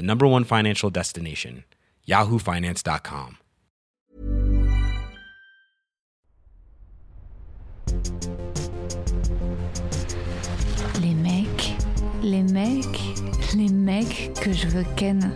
the number one financial destination, yahoofinance.com. Les mecs, les mecs, les mecs que je veux ken.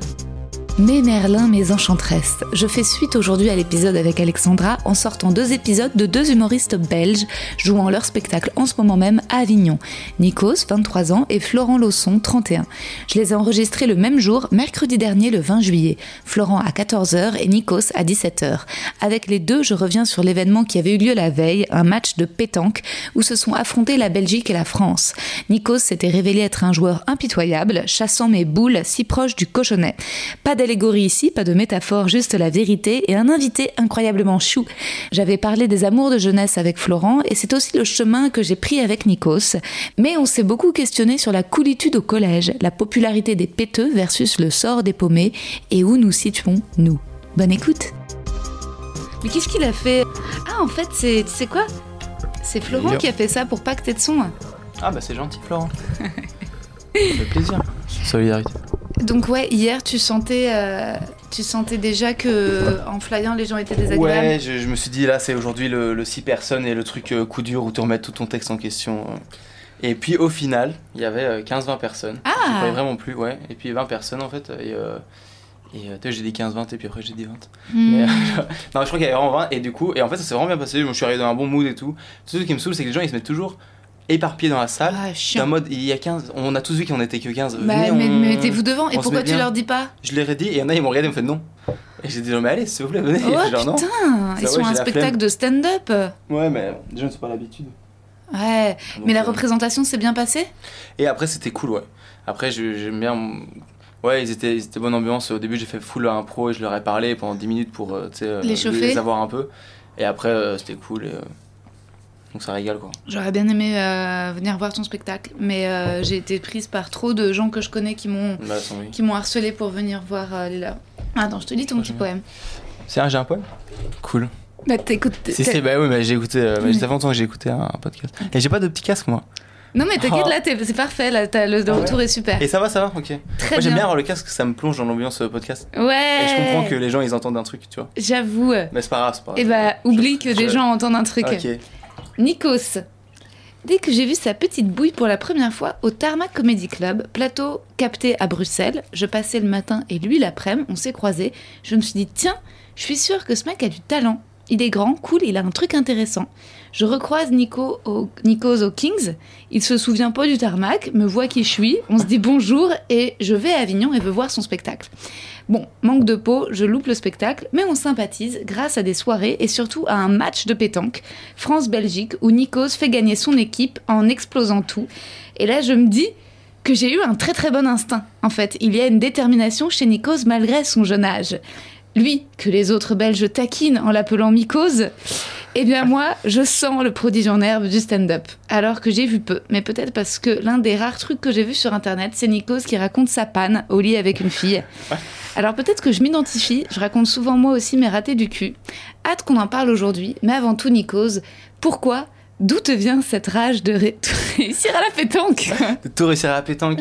Mes Merlin, mes enchantresses. Je fais suite aujourd'hui à l'épisode avec Alexandra en sortant deux épisodes de deux humoristes belges jouant leur spectacle en ce moment même à Avignon. Nikos, 23 ans, et Florent Lausson, 31. Je les ai enregistrés le même jour, mercredi dernier, le 20 juillet. Florent à 14h et Nikos à 17h. Avec les deux, je reviens sur l'événement qui avait eu lieu la veille, un match de pétanque où se sont affrontés la Belgique et la France. Nikos s'était révélé être un joueur impitoyable, chassant mes boules si proches du cochonnet. D'allégorie ici, pas de métaphore, juste la vérité et un invité incroyablement chou. J'avais parlé des amours de jeunesse avec Florent et c'est aussi le chemin que j'ai pris avec Nikos. Mais on s'est beaucoup questionné sur la coolitude au collège, la popularité des péteux versus le sort des paumés et où nous situons nous. Bonne écoute Mais qu'est-ce qu'il a fait? Ah en fait c'est, tu sais quoi? C'est Florent Yo. qui a fait ça pour pas que t'aies de son. Ah bah c'est gentil Florent. Ça fait plaisir. Solidarité. Donc ouais, hier tu sentais, euh, tu sentais déjà que en flyant les gens étaient désagréables. Ouais, je, je me suis dit là c'est aujourd'hui le, le 6 personnes et le truc euh, coup dur où tu remets tout ton texte en question. euh. Et puis au final, il y avait euh, 15-20 personnes. Ah. J'y croyais vraiment plus, ouais. Et puis 20 personnes en fait. Et, et tu sais, j'ai dit 15-20 et puis après j'ai dit 20. Hmm. Mais, euh, non, je crois qu'il y avait vraiment 20 et du coup, et en fait ça s'est vraiment bien passé. Je suis arrivé dans un bon mood et tout. Tout ce qui me saoule, c'est que les gens ils se mettent toujours éparpillés dans la salle. Ah, En chiant. mode, il y a 15, on a tous vu qu'on était que 15. Bah, Venez, mais on- mettez-vous devant. Et on pourquoi tu bien. leur dis pas Je leur ai dit, et il y en a, ils m'ont regardé, ils m'ont fait non. Et j'ai dit, non, mais allez, s'il vous plaît, venez. Oh Genre, non. putain, ils sont ouais, un spectacle flemme. de stand-up. Ouais, mais les gens ne sont pas l'habitude. Ouais, Donc, mais la euh, représentation s'est bien passée? Et après, c'était cool, ouais. Après, j'aime bien. Ouais, ils étaient, ils étaient bonne ambiance. Au début, j'ai fait full impro et je leur ai parlé pendant 10 minutes pour euh, euh, Les chauffer. les avoir un peu. Et après, euh, c'était cool. Et, euh, Donc ça régale, quoi. J'aurais bien aimé euh, venir voir ton spectacle, mais euh, j'ai été prise par trop de gens que je connais qui m'ont Bah, qui m'ont harcelé pour venir voir euh, les leurs. Attends, je te lis ton petit poème. C'est un, j'ai un poème Cool. Bah t'écoutes. Si, si, bah oui, mais j'ai écouté. euh, mais Mais- ça fait longtemps que j'ai écouté un, un podcast. Et j'ai pas de petit casque, moi. Non mais t'inquiète Oh. là, c'est parfait là, t'as- le, le Ah ouais retour est super. Et ça va, ça va, ok. Très Moi, j'aime bien. avoir le casque, ça me plonge dans l'ambiance podcast. Ouais. Et je comprends que les gens, ils entendent un truc, tu vois. J'avoue. Mais c'est pas grave, c'est pas grave. Et bah oublie que je- des gens entendent un truc. Ok. Nikos. Dès que j'ai vu sa petite bouille pour la première fois au Tarmac Comedy Club, plateau capté à Bruxelles, je passais le matin et lui l'après-midi, on s'est croisés, je me suis dit tiens, je suis sûre que ce mec a du talent. Il est grand, cool, il a un truc intéressant. Je recroise Nico au, Kings, il se souvient pas du tarmac, me voit qui je suis, on se dit bonjour et je vais à Avignon et veux voir son spectacle. Bon, manque de peau, je loupe le spectacle, mais on sympathise grâce à des soirées et surtout à un match de pétanque France-Belgique où Nikos fait gagner son équipe en explosant tout. Et là, je me dis que j'ai eu un très très bon instinct. En fait, il y a une détermination chez Nikos malgré son jeune âge. Lui, que les autres Belges taquinent en l'appelant Mikos, eh bien moi, je sens le prodige en herbe du stand-up. Alors que j'ai vu peu, mais peut-être parce que l'un des rares trucs que j'ai vu sur internet, c'est Nikos qui raconte sa panne au lit avec une fille. Alors peut-être que je m'identifie, je raconte souvent moi aussi mes ratés du cul. Hâte qu'on en parle aujourd'hui, mais avant tout Nikos, pourquoi D'où te vient cette rage de ré- réussir à la pétanque? De tout réussir à la pétanque.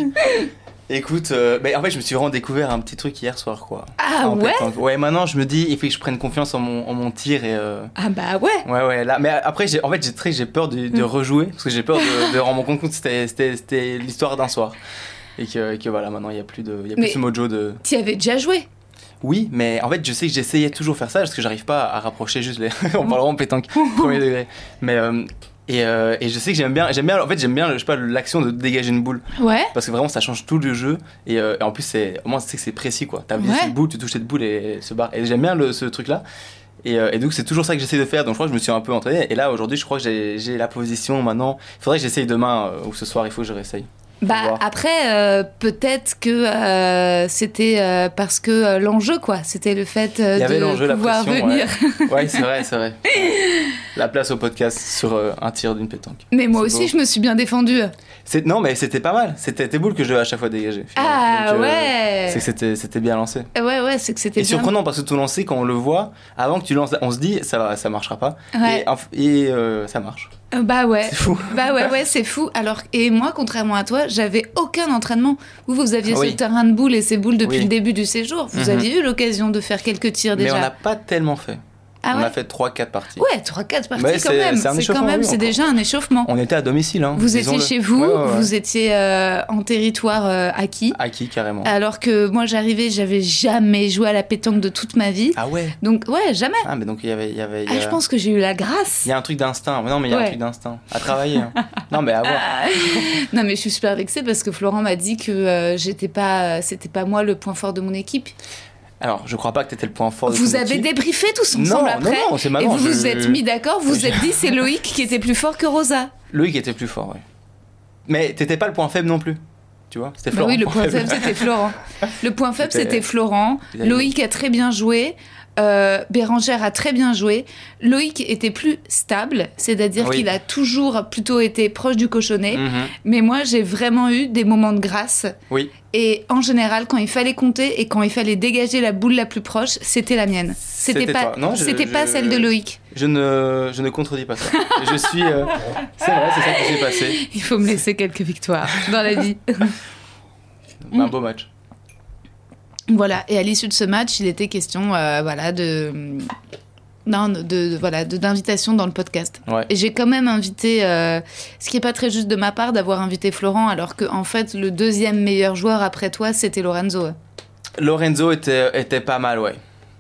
Écoute, euh, bah, en fait, je me suis vraiment découvert un petit truc hier soir, quoi. Ah En ouais pétanque. Ouais, maintenant, je me dis, il faut que je prenne confiance en mon, en mon tir et. euh, Ah bah ouais Ouais, ouais, là. Mais après, j'ai, en fait, j'ai très, j'ai peur de, de Mm. rejouer parce que j'ai peur de, de rendre compte que c'était, l'histoire d'un soir. Et que, que voilà, maintenant, il n'y a plus de, il y a plus ce mojo de. Tu avais déjà joué Oui, mais en fait, je sais que j'essayais toujours faire ça parce que j'arrive pas à rapprocher juste les. On parle vraiment pétanque, premier degré. Mais. euh, et, euh, et je sais que j'aime bien, j'aime bien, en fait, j'aime bien, je sais pas, l'action de dégager une boule. Ouais. Parce que vraiment, ça change tout le jeu. Et, euh, et en plus, c'est, au moins, tu sais que c'est précis, quoi. T'as Ouais. une boule, tu touches cette boule et elle se barre. Et j'aime bien le- ce truc-là. Et, euh, et donc, c'est toujours ça que j'essaie de faire. Donc, je crois que je me suis un peu entraîné. Et là, aujourd'hui, je crois que j'ai, j'ai la position maintenant. Il faudrait que j'essaye demain euh, ou ce soir, il faut que je réessaye. Bah après, euh, peut-être que euh, c'était euh, parce que l'enjeu, quoi. C'était le fait Il y avait de la pouvoir pression, venir. Ouais, c'est vrai, c'est vrai. La place au podcast sur un tir d'une pétanque. Mais moi aussi, beau. je me suis bien défendue. Non, mais c'était pas mal. C'était tes boules que je devais à chaque fois dégager. finalement. Ah Donc, ouais. C'est que c'était, bien lancé. Ouais, ouais, c'est que c'était Et bien. surprenant parce que tout lancé, quand on le voit, avant que tu lances, on se dit ça, ça marchera pas. Ouais. Et, ça marche. Euh, Bah ouais. C'est fou. Bah ouais, ouais, c'est fou. Alors, et moi, contrairement à toi, j'avais aucun entraînement. Vous, vous aviez Ah Oui. ce terrain de boules et ces boules depuis Oui. le début du séjour. Vous Mhm. aviez eu l'occasion de faire quelques tirs Mais déjà. on n'a pas tellement fait. Ah on a fait 3-4 parties. Ouais, 3-4 parties quand c'est- même. c'est quand même, oui, c'est déjà un échauffement. On était à domicile. Hein, Vous étiez chez vous, Ouais, vous étiez euh, en territoire euh, acquis. Acquis carrément. Alors que moi j'arrivais, j'avais jamais joué à la pétanque de toute ma vie. Ah ouais. Donc ouais, jamais. Ah mais donc il y avait, y avait. Ah, je pense que j'ai eu la grâce. Il y a un truc d'instinct. Non mais il y a un truc d'instinct à travailler. hein. non mais à voir. Non mais je suis super vexée parce que Florent m'a dit que euh, j'étais pas, c'était pas moi le point fort de mon équipe. Alors je crois pas que t'étais le point fort de Vous avez débriefé tous Non, ensemble non, après. non, c'est et vous je- vous êtes mis d'accord, vous je- êtes dit c'est Loïc qui était plus fort que Rosa. Loïc était plus fort, ouais. Mais t'étais pas le point faible non plus. Tu vois C'était Bah Florent. oui, le point faible c'était Florent. Le point faible C'était- Florent. Vous Loïc a très bien joué. Euh, Bérangère a très bien joué. Loïc était plus stable, c'est-à-dire Oui. qu'il a toujours plutôt été proche du cochonnet. Mhm. Mais moi, j'ai vraiment eu des moments de grâce. Oui. Et en général, quand il fallait compter et quand il fallait dégager la boule la plus proche, c'était la mienne. C'était pas, c'était pas je- celle de Loïc. Je ne, je ne contredis pas ça. je suis. euh, C'est vrai, c'est ça qui s'est passé. Il faut me laisser quelques victoires dans la vie. Un beau match. Voilà. Et à l'issue de ce match, il était question, euh, voilà, de, non, de, de- voilà, d'invitation dans le podcast. Ouais. Et j'ai quand même invité, euh, ce qui est pas très juste de ma part d'avoir invité Florent, alors que en fait, le deuxième meilleur joueur après toi, c'était Lorenzo. Lorenzo était, était pas mal, ouais.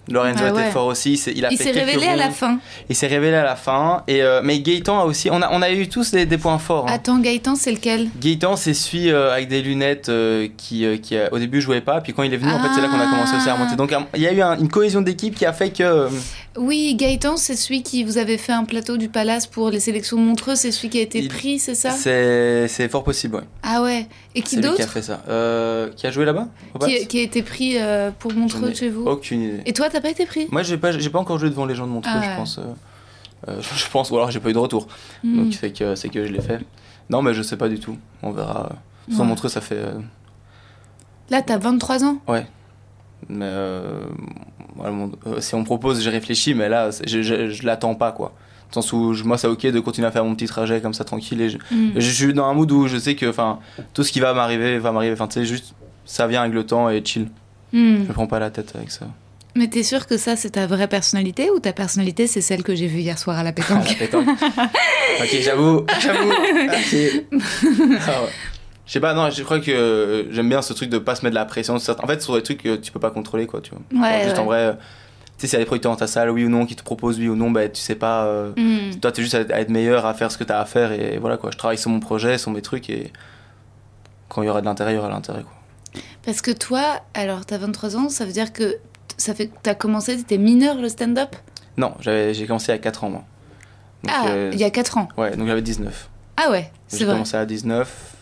Lorenzo Ah était ouais. fort aussi. Il, a Il s'est révélé à la fin. Il s'est révélé à la fin. Et, euh, mais Gaëtan a aussi. On a, on a eu tous des, des points forts. hein. Attends, Gaëtan, c'est lequel? Gaëtan, c'est celui euh, avec des lunettes euh, qui, qui au début jouait pas. Puis quand il est venu, en fait, c'est là qu'on a commencé aussi à remonter. Donc il y a eu un- une cohésion d'équipe qui a fait que. Oui, Gaëtan, c'est celui qui vous avait fait un plateau du Palace pour les sélections de Montreux, c'est celui qui a été Il- pris, c'est ça? C'est c'est fort possible, ouais. Ah ouais. Et qui lui qui a d'autre fait ça. Euh, qui a joué là-bas qui, a été pris euh, pour Montreux chez vous Aucune idée. Et toi, t'as pas été pris Moi, j'ai pas, j'ai pas encore joué devant les gens de Montreux, Ah je ouais. pense. euh, je pense, ou alors j'ai pas eu de retour. Hmm. Donc c'est que, c'est que je l'ai fait. Non, mais je sais pas du tout. On verra. Sans Ouais. Montreux, ça fait. Là, t'as 23 ans mais voilà, mon- euh, si on me propose, j'ai réfléchi, mais là, je, je l'attends pas, quoi. Le sens où je- moi, c'est ok de continuer à faire mon petit trajet comme ça, tranquille. Et je, je suis dans un mood où je sais que enfin, tout ce qui va m'arriver va m'arriver. Enfin, tu sais, juste ça vient avec le temps et chill. Hmm. Je prends pas la tête avec ça. Mais t'es sûr que ça, c'est ta vraie personnalité ou ta personnalité, c'est celle que j'ai vue hier soir à la Ah, pétanque la pétanque. ok, j'avoue, j'avoue. Ah ouais. Je sais pas, non, je crois que euh, j'aime bien ce truc de pas se mettre de la pression. En fait, sur des trucs que tu peux pas contrôler, quoi, tu vois. Ouais, juste ouais. en vrai, sais, s'il y a des producteurs dans ta salle, oui ou non, qui te proposent oui ou non, bah, tu sais pas. euh, Hmm. Toi, t'es juste à, à être meilleur, à faire ce que t'as à faire, et voilà, quoi. Je travaille sur mon projet, sur mes trucs, et quand il y aura de l'intérêt, il y aura de l'intérêt, quoi. Parce que toi, alors t'as 23 ans, ça veut dire que ça fait t'as commencé, t'étais mineur le stand-up? Non, j'ai commencé à 4 ans, moi. Donc, Ah, euh, il y a 4 ans. Ouais, donc j'avais 19. Ah ouais, c'est J'ai vrai. commencé à 19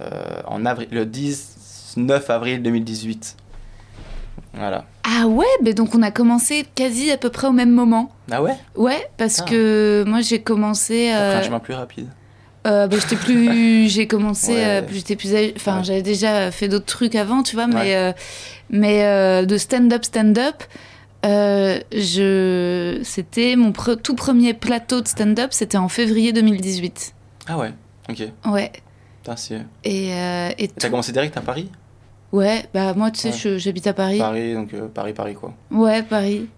euh, en avril, le 19 avril 2018. Voilà. Ah ouais, ben donc on a commencé quasi à peu près au même moment. Ah ouais? Ouais, parce Ah. que moi j'ai commencé. Euh, un chemin plus rapide. euh, bah, j'étais plus. J'ai commencé. Ouais. euh, j'étais plus. Enfin, Ouais. j'avais déjà fait d'autres trucs avant, tu vois, mais, Ouais. euh, mais euh, de stand-up, stand-up. je c'était mon pre- tout premier plateau de stand-up c'était en février 2018 Ah ouais, ok. ouais Putain, et, et T'as tout- commencé direct à Paris? Ouais bah moi tu sais Ouais. j'habite à Paris Paris, donc euh, Paris, Paris, quoi. ouais Paris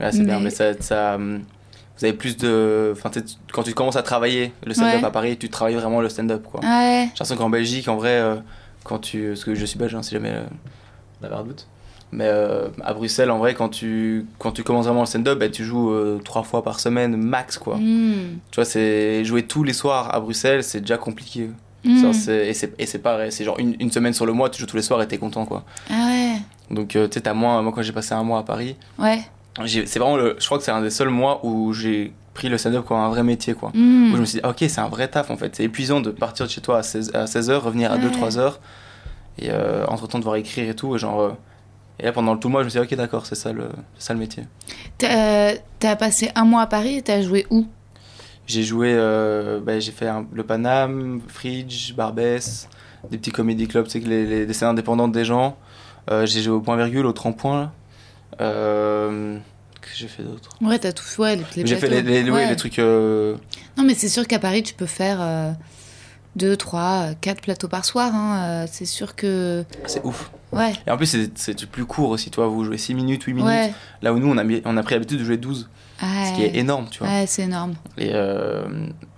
Là, c'est bien, Mais- ça, ça, hum, vous avez plus de. Enfin, tu sais, quand tu commences à travailler le stand-up Ouais. à Paris, tu travailles vraiment le stand-up, quoi. ouais J'ai l'impression qu'en Belgique, en vrai, euh, quand tu. Parce que je suis belge, hein, si jamais euh, on avait un doute. Mais euh, à Bruxelles, en vrai, quand tu, quand tu commences vraiment le stand-up, bah, tu joues euh, trois fois par semaine max, quoi. Hmm. Tu vois, c'est jouer tous les soirs à Bruxelles, c'est déjà compliqué. Ça, c'est- et c'est- pareil, c'est genre une, une semaine sur le mois, tu joues tous les soirs et t'es content, quoi. Ah ouais. Donc, euh, tu sais, t'as moins. Moi, quand j'ai passé un mois à Paris, Ouais. c'est vraiment le. Je crois que c'est un des seuls mois où j'ai pris le stand-up comme un vrai métier, quoi. Hmm. Où je me suis dit, ah, ok, c'est un vrai taf en fait. C'est épuisant de partir de chez toi à 16, à 16h, revenir à Ouais. 2-3 heures, et euh, entre temps devoir écrire et tout. Et, genre, euh, et là, pendant tout le mois, je me suis dit, ok, d'accord, c'est ça, le, ça le métier. T'as t'as passé un mois à Paris et t'as joué où? J'ai joué, euh, bah, j'ai fait un- le Paname, Fridge, Barbès, des petits comédie clubs, sais, que les, les, scènes indépendantes des gens. Euh, j'ai joué au point virgule, au trempoint. là. Euh, Qu'est-ce que j'ai fait d'autre Ouais, t'as tout ouais, les, les J'ai fait les, les, ouais, les trucs. euh, Non, mais c'est sûr qu'à Paris, tu peux faire euh, deux, trois, euh, quatre plateaux par soir. hein. Euh, c'est sûr que. c'est ouf. Ouais. Et en plus, c'est- c'est plus court aussi, toi. Vous jouez 6 minutes, 8 minutes. Ouais. Là où nous, on a, mis- on a pris l'habitude de jouer 12. Ce qui est Ouais. énorme, tu vois. Ouais, c'est énorme. Et euh,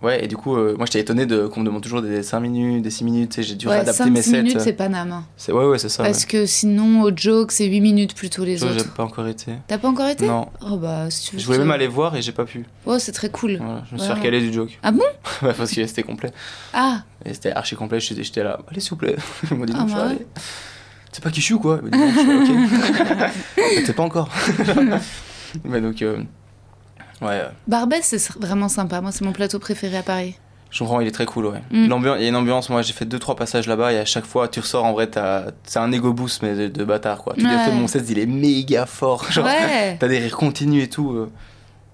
ouais, et du coup, euh, moi j'étais étonné de qu'on me demande toujours des 5 minutes, des 6 minutes, j'ai dû Ouais, réadapter 5 mes sets. minutes, c'est Paname. hein. c'est ouais, ouais, c'est ça. Parce que sinon, au joke, c'est 8 minutes plutôt les ouais. J'ai autres. pas encore été. T'as pas encore été? Non, Oh bah, si tu veux. je voulais même aller voir et j'ai pas pu. Oh, c'est très cool. Voilà, je me suis Vraiment. recalé du joke. Ah bon? Ouais, Parce que c'était complet. Ah, Et c'était archi complet, j'étais là, allez s'il vous plaît. Ils m'ont dit Ah, bah ouais. C'est pas qui je suis ou quoi T'es pas encore. Mais donc, euh, ouais, Barbès, c'est vraiment sympa. Moi, c'est mon plateau préféré à Paris. je comprends, il est très cool, ouais. Mm. L'ambiance, il y a une ambiance, moi j'ai fait 2-3 passages là-bas et à chaque fois tu ressors, en vrai, c'est un ego boost, mais de, de bâtard quoi. Tu Ouais. dis, mon set il est méga fort. Genre, ouais. T'as des rires continus et tout. euh.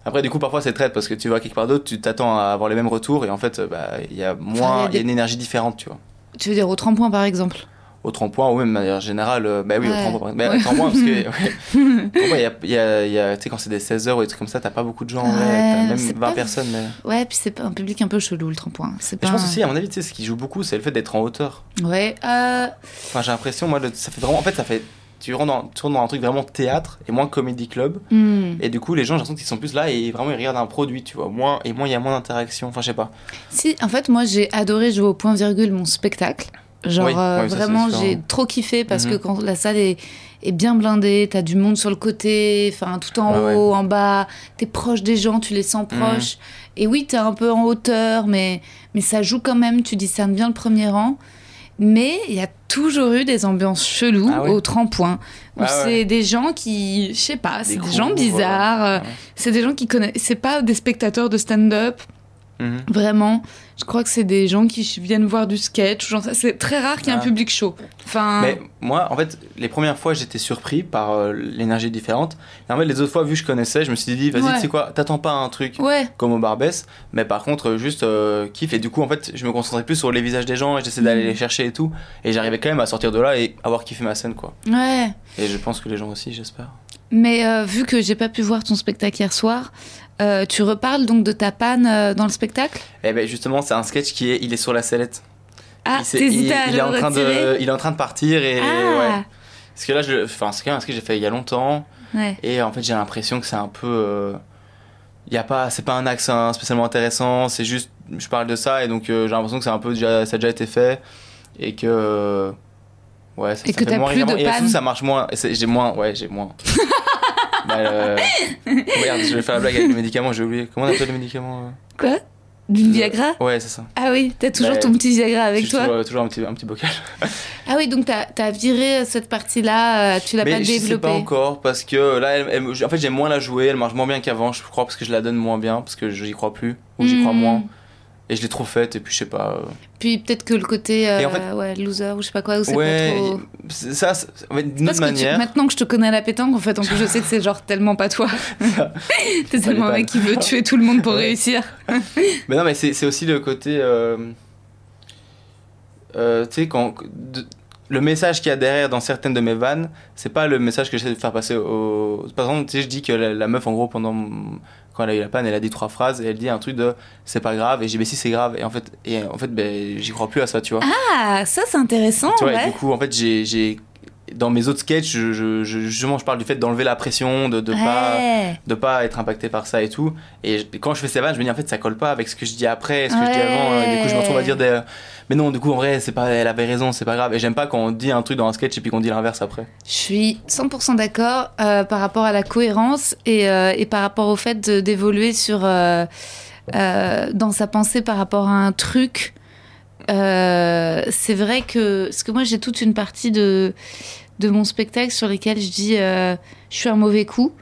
Après, du coup, parfois c'est traite parce que tu vas quelque part d'autre, tu t'attends à avoir les mêmes retours et en fait, euh, bah, il y a moins, il Enfin, y a y a des- une énergie différente, tu vois. Tu veux dire au tremplin, par exemple? Au tremplin ou même de manière générale, euh, bah oui, Ouais. au tremplin. Bah, au tremplin parce que, ouais. Il y a, il y a- il y a- tu sais, quand c'est des 16h ou des trucs comme ça, t'as pas beaucoup de gens, Ouais, t'as même c'est 20 pas- personnes. Mais... Ouais, puis c'est un public un peu chelou, le tremplin. C'est pas je pense aussi, à mon avis, tu sais, ce qui joue beaucoup, c'est le fait d'être en hauteur. Ouais. Euh... Enfin, j'ai l'impression, moi, le- ça fait vraiment. En fait, ça fait. Tu rentres, dans, tu rentres dans un truc vraiment théâtre et moins comédie club. hmm. Et du coup, les gens, j'ai l'impression qu'ils sont plus là et vraiment ils regardent un produit, tu vois. Moins, et moins il y a moins d'interaction. Enfin, je sais pas. Si, en fait, moi, j'ai adoré jouer au point virgule mon spectacle. Genre, Oui, euh, oui, ça, c'est vraiment, j'ai trop kiffé parce Mhm. que quand la salle est, est bien blindée, t'as du monde sur le côté, enfin, tout en Ouais, haut, en bas, t'es proche des gens, tu les sens Mhm. proches. Et oui, t'es un peu en hauteur, mais, mais ça joue quand même, tu discernes bien le premier rang. Mais il y a toujours eu des ambiances cheloues Ah au tremplin. Où Ah c'est ouais. des gens qui, je sais pas, c'est des gens bizarres. euh. C'est des gens qui connaissent. C'est pas des spectateurs de stand-up. Mhm. Vraiment, je crois que c'est des gens qui viennent voir du sketch. Genre, c'est très rare qu'il y ait un Ah. public chaud. Enfin, Mais moi, en fait, les premières fois, j'étais surpris par euh, l'énergie différente. Et en fait, les autres fois, vu que je connaissais, je me suis dit, vas-y, Ouais. tu sais quoi, t'attends pas un truc ouais, comme au Barbès, mais par contre, euh, juste euh, kiffe. Et du coup, en fait, je me concentrais plus sur les visages des gens et j'essayais d'aller Mhm. les chercher et tout. Et j'arrivais quand même à sortir de là et avoir kiffé ma scène, quoi. ouais. Et je pense que les gens aussi, j'espère. Mais euh, vu que j'ai pas pu voir ton spectacle hier soir, euh, tu reparles donc de ta panne euh, dans le spectacle? Et ben justement, c'est un sketch qui est, il est sur la sellette. Ah, il, il- à il le est en train de, il est en train de partir et Ah, ouais. Parce que là, je, enfin, c'est quand même un sketch que j'ai fait il y a longtemps ouais. et en fait, j'ai l'impression que c'est un peu, euh, il y a pas, c'est pas un axe hein, spécialement intéressant. C'est juste, je parle de ça et donc euh, j'ai l'impression que c'est un peu déjà, ça a déjà été fait et que, ouais, ça, Et ça que t'as plus de régulièrement. Et surtout, panne. ça marche moins. J'ai moins, ouais, j'ai moins. bah, euh, regarde, je vais faire la blague avec les médicaments. J'ai oublié. Comment on appelle les médicaments euh Quoi? Du Viagra? Ouais, c'est ça. Ah oui, t'as toujours Bah, ton petit Viagra avec toi? toujours, toujours un petit, un petit bocal. Ah oui, donc t'as as viré cette partie-là, euh, tu l'as pas je sais développée pas encore parce que là, elle- elle- en fait, j'aime moins la jouer. Elle marche moins bien qu'avant, je crois, parce que je la donne moins bien, parce que j'y crois plus ou j'y crois Hmm. moins. Et je l'ai trop faite et puis je sais pas. euh, Puis peut-être que le côté euh, Et en fait- ouais, loser ou je sais pas quoi, ou c'est Ouais, pas trop... ça, c'est- en fait, d'une autre que tu- manière. maintenant que je te connais à la pétanque, en fait, en plus, je sais que c'est genre tellement pas toi. T'es tellement un mec qui veut tuer tout le monde pour Ouais. réussir. Mais non, mais c'est c'est aussi le côté. euh, euh, tu sais, quand. de- le message qu'il y a derrière dans certaines de mes vannes, c'est pas le message que j'essaie de faire passer au. Par exemple, tu sais, je dis que la, la meuf, en gros, pendant. Quand elle a eu la panne, elle a dit trois phrases et elle dit un truc de c'est pas grave. Et j'ai dit, mais si, c'est grave. Et en fait, et en fait ben, j'y crois plus à ça, tu vois. Ah, ça c'est intéressant, tu vois, et ouais. du coup, en fait, j'ai. j'ai- dans mes autres sketchs, je, je, je- justement, je parle du fait d'enlever la pression, de, de pas de pas être impacté par ça et tout. Et quand je fais ces vannes, je me dis en fait ça colle pas avec ce que je dis après, ce que je dis avant. euh, Du coup, je me retrouve à dire des. Mais non, du coup, en vrai, c'est pas, elle avait raison, c'est pas grave. Et j'aime pas quand on dit un truc dans un sketch et puis qu'on dit l'inverse après. Je suis 100% d'accord euh, par rapport à la cohérence et, euh, et par rapport au fait d'évoluer sur euh, dans sa pensée par rapport à un truc. C'est vrai que parce que moi j'ai toute une partie de de mon spectacle sur lesquels je dis je suis un mauvais coup,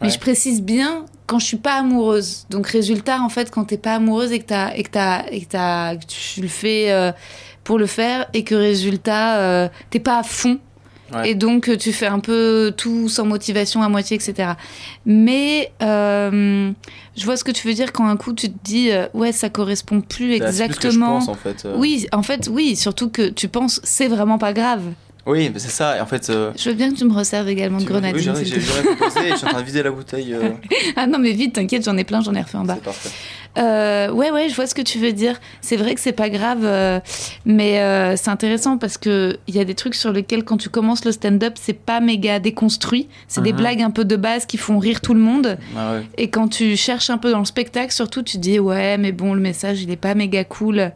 mais Ouais. je précise bien quand je suis pas amoureuse. Donc résultat en fait quand t'es pas amoureuse et que t'as et que t'as et que tu le fais euh, pour le faire et que résultat euh, t'es pas à fond Ouais. et donc tu fais un peu tout sans motivation à moitié, etc. Mais euh, je vois ce que tu veux dire quand un coup tu te dis euh, ouais ça correspond plus ce que je exactement. pense en fait. Oui, en fait oui, surtout que tu penses c'est vraiment pas grave. Oui, mais c'est ça. En fait. euh, Je veux bien que tu me resserves également de grenadine. oui, j'aurais proposé et je suis en train de vider la bouteille. euh, Ah non mais vite, t'inquiète, j'en ai plein, j'en ai refait en bas. c'est parfait. Euh, ouais, ouais, je vois ce que tu veux dire. C'est vrai que c'est pas grave, euh, mais c'est intéressant parce que il y a des trucs sur lesquels, quand tu commences le stand-up, c'est pas méga déconstruit. C'est des Mhm. blagues un peu de base qui font rire tout le monde. Ah ouais. Et quand tu cherches un peu dans le spectacle, surtout, tu dis ouais, mais bon, le message, il est pas méga cool.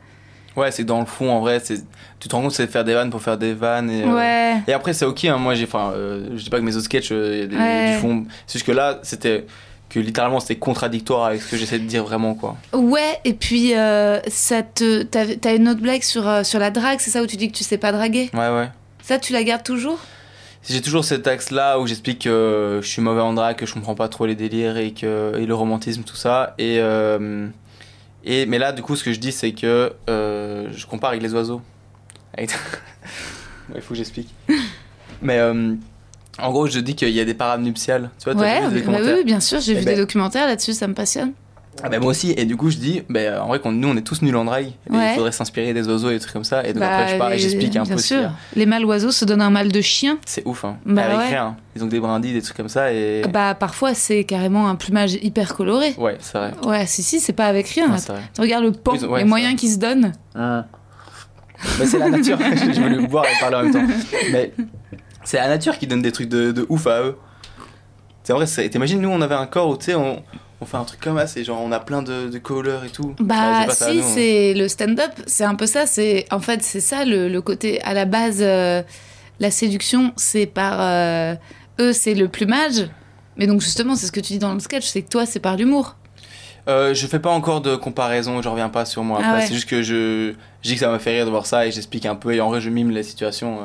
Ouais, c'est dans le fond, en vrai, c'est tu te rends compte que c'est de faire des vannes pour faire des vannes. Et, euh, Ouais. Et après, c'est ok. hein, moi, j'ai, enfin, euh, je dis pas que mes autres sketchs, euh, Ouais. du fond. C'est juste que là, c'était que littéralement, c'était contradictoire avec ce que j'essaie de dire vraiment, quoi. Ouais, et puis euh, ça te, t'as, t'as une autre blague sur, sur la drague, c'est ça où tu dis que tu sais pas draguer? Ouais, ouais. Ça, tu la gardes toujours? J'ai toujours cet axe-là où j'explique que je suis mauvais en drague, que je comprends pas trop les délires et que et le romantisme, tout ça. Et, euh, et mais là, du coup, ce que je dis, c'est que euh, je compare avec les oiseaux. Avec- Il faut que j'explique. Mais euh, en gros, je dis qu'il y a des parades nuptiales. Tu vois, Ouais, vu des bah oui, bien sûr, j'ai Eh vu ben- des documentaires là-dessus, ça me passionne. Ah bah moi aussi, et du coup je dis, bah, en vrai, qu'on- nous on est tous nuls en drague, et Ouais. il faudrait s'inspirer des oiseaux et des trucs comme ça, et donc Bah, après je parle et j'explique un bien peu ce sûr. Les mâles oiseaux se donnent un mal de chien. C'est ouf, hein. Bah Avec ouais. rien. Ils ont que des brindilles, des trucs comme ça, et. Bah parfois c'est carrément un plumage hyper coloré. Ouais, c'est vrai. Ouais, si si, c'est pas avec rien. Ouais. Tu regardes le pan, les moyens qu'ils se donnent. Mais c'est la nature, je voulais boire et parler en même temps. Mais c'est la nature qui donne des trucs de, de ouf à eux. C'est vrai, c'est- t'imagines, nous on avait un corps où tu sais, on, on fait un truc comme ça, c'est genre on a plein de, de couleurs et tout. Bah si, nous. c'est le stand-up, c'est un peu ça. C'est en fait c'est ça le, le côté à la base. euh, la séduction, c'est par euh, eux, c'est le plumage. Mais donc justement, c'est ce que tu dis dans le sketch, c'est que toi, c'est par l'humour. Euh, je fais pas encore de comparaison, je reviens pas sur moi Ah ouais. C'est juste que je, je dis que ça m'a fait rire de voir ça et j'explique un peu. Et en vrai, je mime la situation. euh.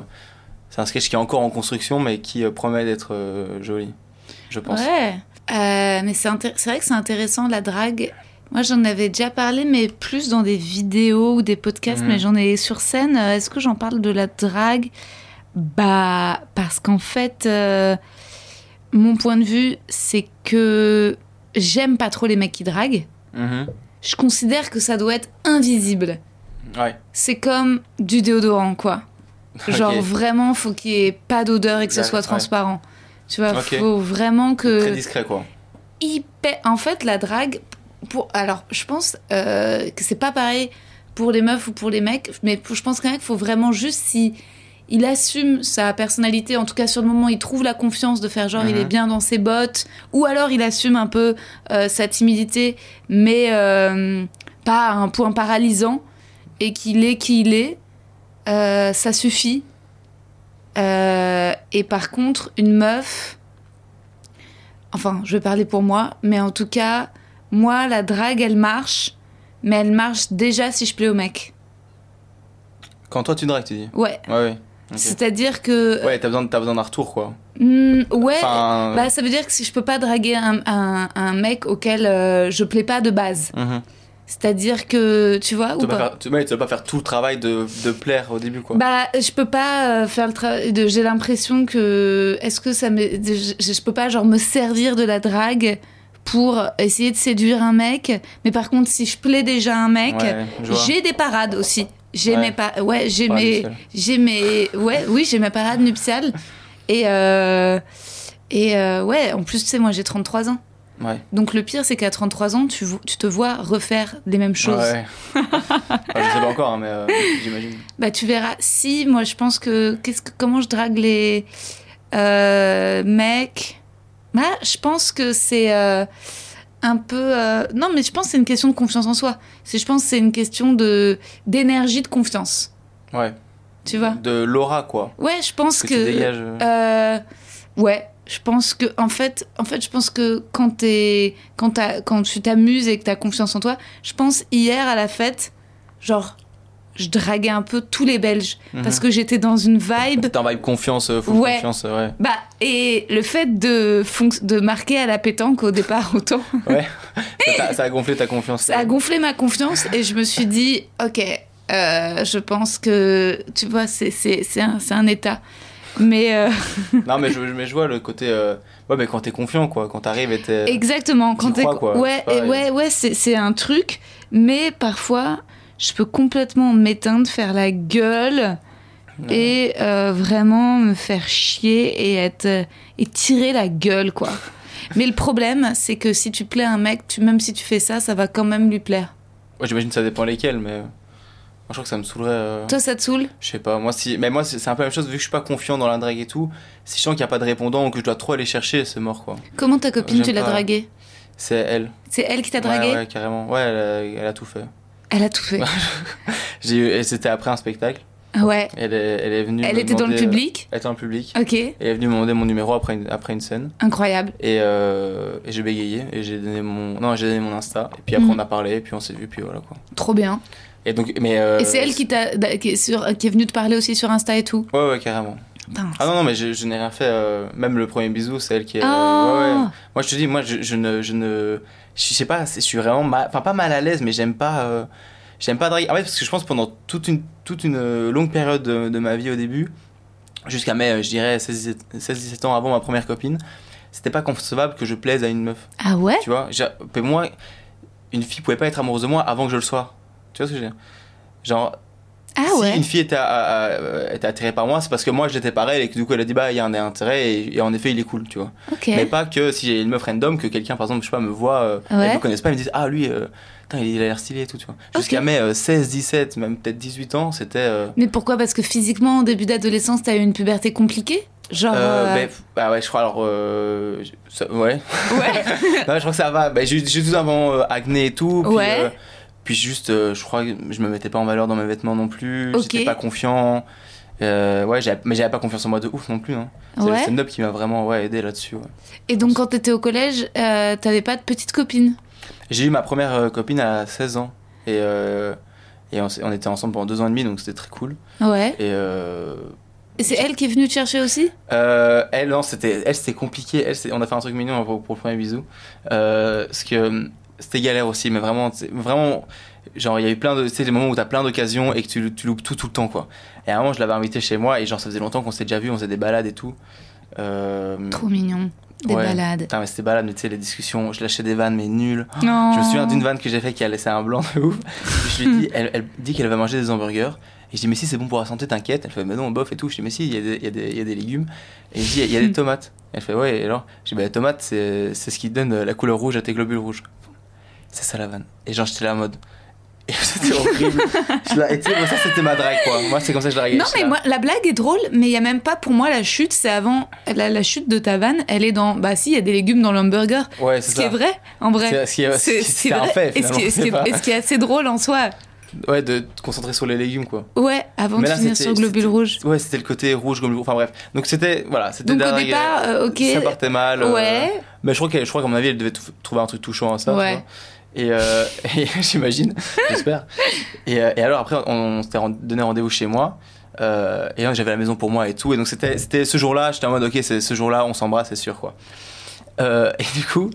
C'est un sketch qui est encore en construction, mais qui promet d'être joli, je pense. Ouais. Euh, mais c'est vrai que c'est intéressant la drague. Moi, j'en avais déjà parlé, mais plus dans des vidéos ou des podcasts, mais j'en ai sur scène. Euh, Est-ce que j'en parle de la drague? Bah, parce qu'en fait, euh, mon point de vue, c'est que j'aime pas trop les mecs qui draguent. Mhm. Je considère que ça doit être invisible. Ouais. C'est comme du déodorant, quoi. Genre Ok. vraiment, faut qu'il y ait pas d'odeur et que ce soit ouais. Tu vois, Ok. faut vraiment que Très discret, quoi. hyper. En fait, la drague. Pour... Alors, je pense euh, que c'est pas pareil pour les meufs ou pour les mecs, mais pour- je pense quand même qu'il faut vraiment juste si il assume sa personnalité, en tout cas sur le moment, il trouve la confiance de faire genre il Mhm. est bien dans ses bottes, ou alors il assume un peu euh, sa timidité, mais euh, pas à un point paralysant, et qu'il est qui il est, euh, ça suffit. Euh, et par contre, une meuf, enfin, je vais parler pour moi, mais en tout cas, moi, la drague, elle marche, mais elle marche déjà si je plais au mec. Quand toi tu dragues, tu dis. Ouais. Ouais. C'est-à-dire que. Ouais, t'as besoin, besoin d'un retour, quoi. Hmm, ouais. Enfin, Bah, ça veut dire que si je peux pas draguer un, un, un mec auquel euh, je plais pas de base. mhm. C'est-à-dire que, tu vois, tu, ou pas faire, tu, ouais, tu vas pas faire tout le travail de, de plaire au début, quoi. Bah, je peux pas euh, faire le travail. J'ai l'impression que. Est-ce que ça me. Je, je peux pas, genre, me servir de la drague pour essayer de séduire un mec. Mais par contre, si je plais déjà un mec, Ouais, j'ai des parades aussi. J'ai Ouais. mes pa- Ouais, j'ai mes. J'ai mes. Ouais, oui, j'ai mes parades nuptiales. Et. euh, Et euh, ouais, en plus, tu sais, moi, j'ai 33 ans. Ouais. Donc le pire, c'est qu'à 33 ans, tu, tu te vois refaire les mêmes choses. Ouais. ouais. Enfin, je sais pas encore, hein, mais euh, j'imagine. Bah tu verras. Si, moi je pense que, qu'est-ce que comment je drague les euh, mecs? Bah je pense que c'est euh, un peu. Non mais je pense que c'est une question de confiance en soi. C'est je pense que c'est une question de d'énergie de confiance. Ouais. Tu vois? De l'aura, quoi. Ouais, je pense Que, que. tu dégages. ouais, je pense que en fait, en fait, je pense que quand t'es, quand tu t'amuses et que t'as confiance en toi, je pense hier à la fête, genre, je draguais un peu tous les Belges Mhm. parce que j'étais dans une vibe. T'es en vibe confiance, euh, full Ouais. confiance, euh, ouais. Bah et le fait de de marquer à la pétanque au départ autant, Ouais. ça, a gonflé ta confiance. ça a gonflé ma confiance et je me suis dit, ok, euh, je pense que tu vois, c'est un c'est un état. Mais euh, Non, mais je, mais je vois le côté. euh, Ouais, mais quand t'es confiant, quoi. Quand t'arrives et t'es. Exactement. Quand t'es- ouais, et ouais, ouais, c'est un truc. Mais parfois, je peux complètement m'éteindre, faire la gueule et euh, vraiment me faire chier et être et tirer la gueule, quoi. mais le problème, c'est que si tu plais à un mec, tu, même si tu fais ça, ça va quand même lui plaire. Ouais, j'imagine que ça dépend lesquels, mais. Euh, je crois que ça me saoulerait. euh, Toi, ça te saoule? Je sais pas, moi, si. Mais moi, c'est un peu la même chose, vu que je suis pas confiant dans la drague et tout. Si je sens qu'il n'y a pas de répondant ou que je dois trop aller chercher, c'est mort, quoi. Comment ta copine, J'aime tu l'as draguée? C'est elle. C'est elle qui t'a Ouais, dragué Ouais, carrément. Ouais, elle a, elle a tout fait. Elle a tout fait. J'ai eu- c'était après un spectacle. Ah ouais. Elle est, elle est venue. Elle était dans le public? Elle était dans le public. Ok, elle est venue me demander mon numéro après une, après une scène. incroyable. Et, euh, et j'ai bégayé. Et j'ai donné mon. Non, j'ai donné mon Insta. Et puis après, Mhm. on a parlé. Et puis on s'est vu. Puis voilà, quoi. Trop bien. Et donc. Mais. euh, Et c'est elle qui, t'a, qui, est sur, qui est venue te parler aussi sur Insta et tout Ouais, ouais, carrément. Putain, Ah non, non, mais je, je n'ai rien fait. euh, même le premier bisou, c'est elle qui est. euh, Ah. ouais, ouais. Moi, je te dis, moi, je, je ne. Je ne je sais pas, je suis vraiment mal. Enfin, pas mal à l'aise, mais j'aime pas. euh, j'aime pas draguer. En fait, parce que je pense pendant toute une, toute une longue période de, de ma vie au début, jusqu'à mes, je dirais, 16-17 ans avant ma première copine, c'était pas concevable que je plaise à une meuf. Ah ouais? Tu vois mais moi, une fille pouvait pas être amoureuse de moi avant que je le sois. Tu vois ce que je veux dire? Genre, Ah si ouais une fille était, à- à- à- était attirée par moi, c'est parce que moi je l'étais par elle et que du coup elle a dit bah il y a un intérêt et, et en effet il est cool, tu vois. Ok. Mais pas que si j'ai une meuf random, que quelqu'un par exemple, je sais pas, me voit, euh, Ouais. elle me connaisse pas, elle me dit ah lui, euh, il a l'air stylé et tout, tu vois. Jusqu'à mes euh, 16, 17, même peut-être 18 ans, c'était. euh, Mais pourquoi? Parce que physiquement, au début d'adolescence, t'as eu une puberté compliquée? Genre. euh, euh, ben, bah ouais, je crois alors. euh, ça- ouais. Ouais. non, je crois que ça va. Ben, j'ai j'ai tout avant euh, acné et tout. Puis, Ouais. Puis juste, euh, je crois que je me mettais pas en valeur dans mes vêtements non plus. Ok. J'étais pas confiant. Euh, ouais, mais j'avais pas confiance en moi de ouf non plus. Hein. C'est le Ouais. stand-up qui m'a vraiment ouais, aidé là-dessus. ouais. Et donc, quand t'étais au collège, euh, t'avais pas de petite copine J'ai eu ma première copine à 16 ans. Et, et on, était ensemble pendant deux ans et demi, donc c'était très cool. Ouais. Et Et c'est elle qui est venue te chercher aussi? Euh, elle, non, c'était, elle, c'était compliqué. Elle, on a fait un truc mignon pour, pour le premier bisou. Euh, parce que c'était galère aussi, mais vraiment, c'est- vraiment, genre, il y a eu plein de, sais, des moments où t'as plein d'occasions et que tu, tu loupes tout, tout le temps, quoi. Et à un moment, je l'avais invité chez moi et genre, ça faisait longtemps qu'on s'était déjà vu, on faisait des balades et tout. Euh, Trop mignon. Des ouais. balades. Putain, mais c'était balade, mais tu sais, les discussions, je lâchais des vannes, mais nulles. Non. Je me souviens d'une vanne que j'ai fait qui a laissé un blanc de ouf. je lui dis, elle, elle dit qu'elle va manger des hamburgers. Et je dis, mais si c'est bon pour la santé, t'inquiète. Elle fait, mais non, bof et tout. Je dis, mais si, il y, a des- y, a des- il y a des légumes. Et je dis, il y a des tomates. Elle fait, ouais, et alors? Je dis, bah, les tomates, c'est c'est ce qui donne euh, la couleur rouge à tes globules rouges. C'est ça la vanne. Et genre, j'étais là en mode. Et c'était horrible. Je la- et tu sais, moi, ça, c'était ma drague, quoi. Moi, c'est comme ça que je draguais. Non, mais là. moi, la blague est drôle, mais il y a même pas pour moi la chute, c'est avant. La, la chute de ta vanne, elle est dans. Bah, si, il y a des légumes dans l'hamburger. Ouais, Ce c'est qui ça. est vrai, en vrai. C'est- ce qui est- C'est- c'est- c'est c'est un fait, Et ce qui est- ce qui ce qui assez drôle en soi. Ouais, de te concentrer sur les légumes, quoi. Ouais, avant Mais de là, finir sur Globule Rouge. Ouais, c'était le côté rouge, globule rouge. Enfin bref. Donc c'était. Voilà, c'était Donc au départ, euh, ok. Ça partait mal. euh, Ouais. Mais je crois qu'elle, je crois qu'à mon avis, elle devait trouver un truc touchant à ça. tu Ouais. Et, euh, et j'imagine, j'espère. Et, euh, et alors après, on, on s'était donné rendez-vous chez moi. Euh, et j'avais la maison pour moi et tout. Et donc c'était, c'était ce jour-là. J'étais en mode, ok, c'est ce jour-là, on s'embrasse, c'est sûr, quoi. Euh, et du coup,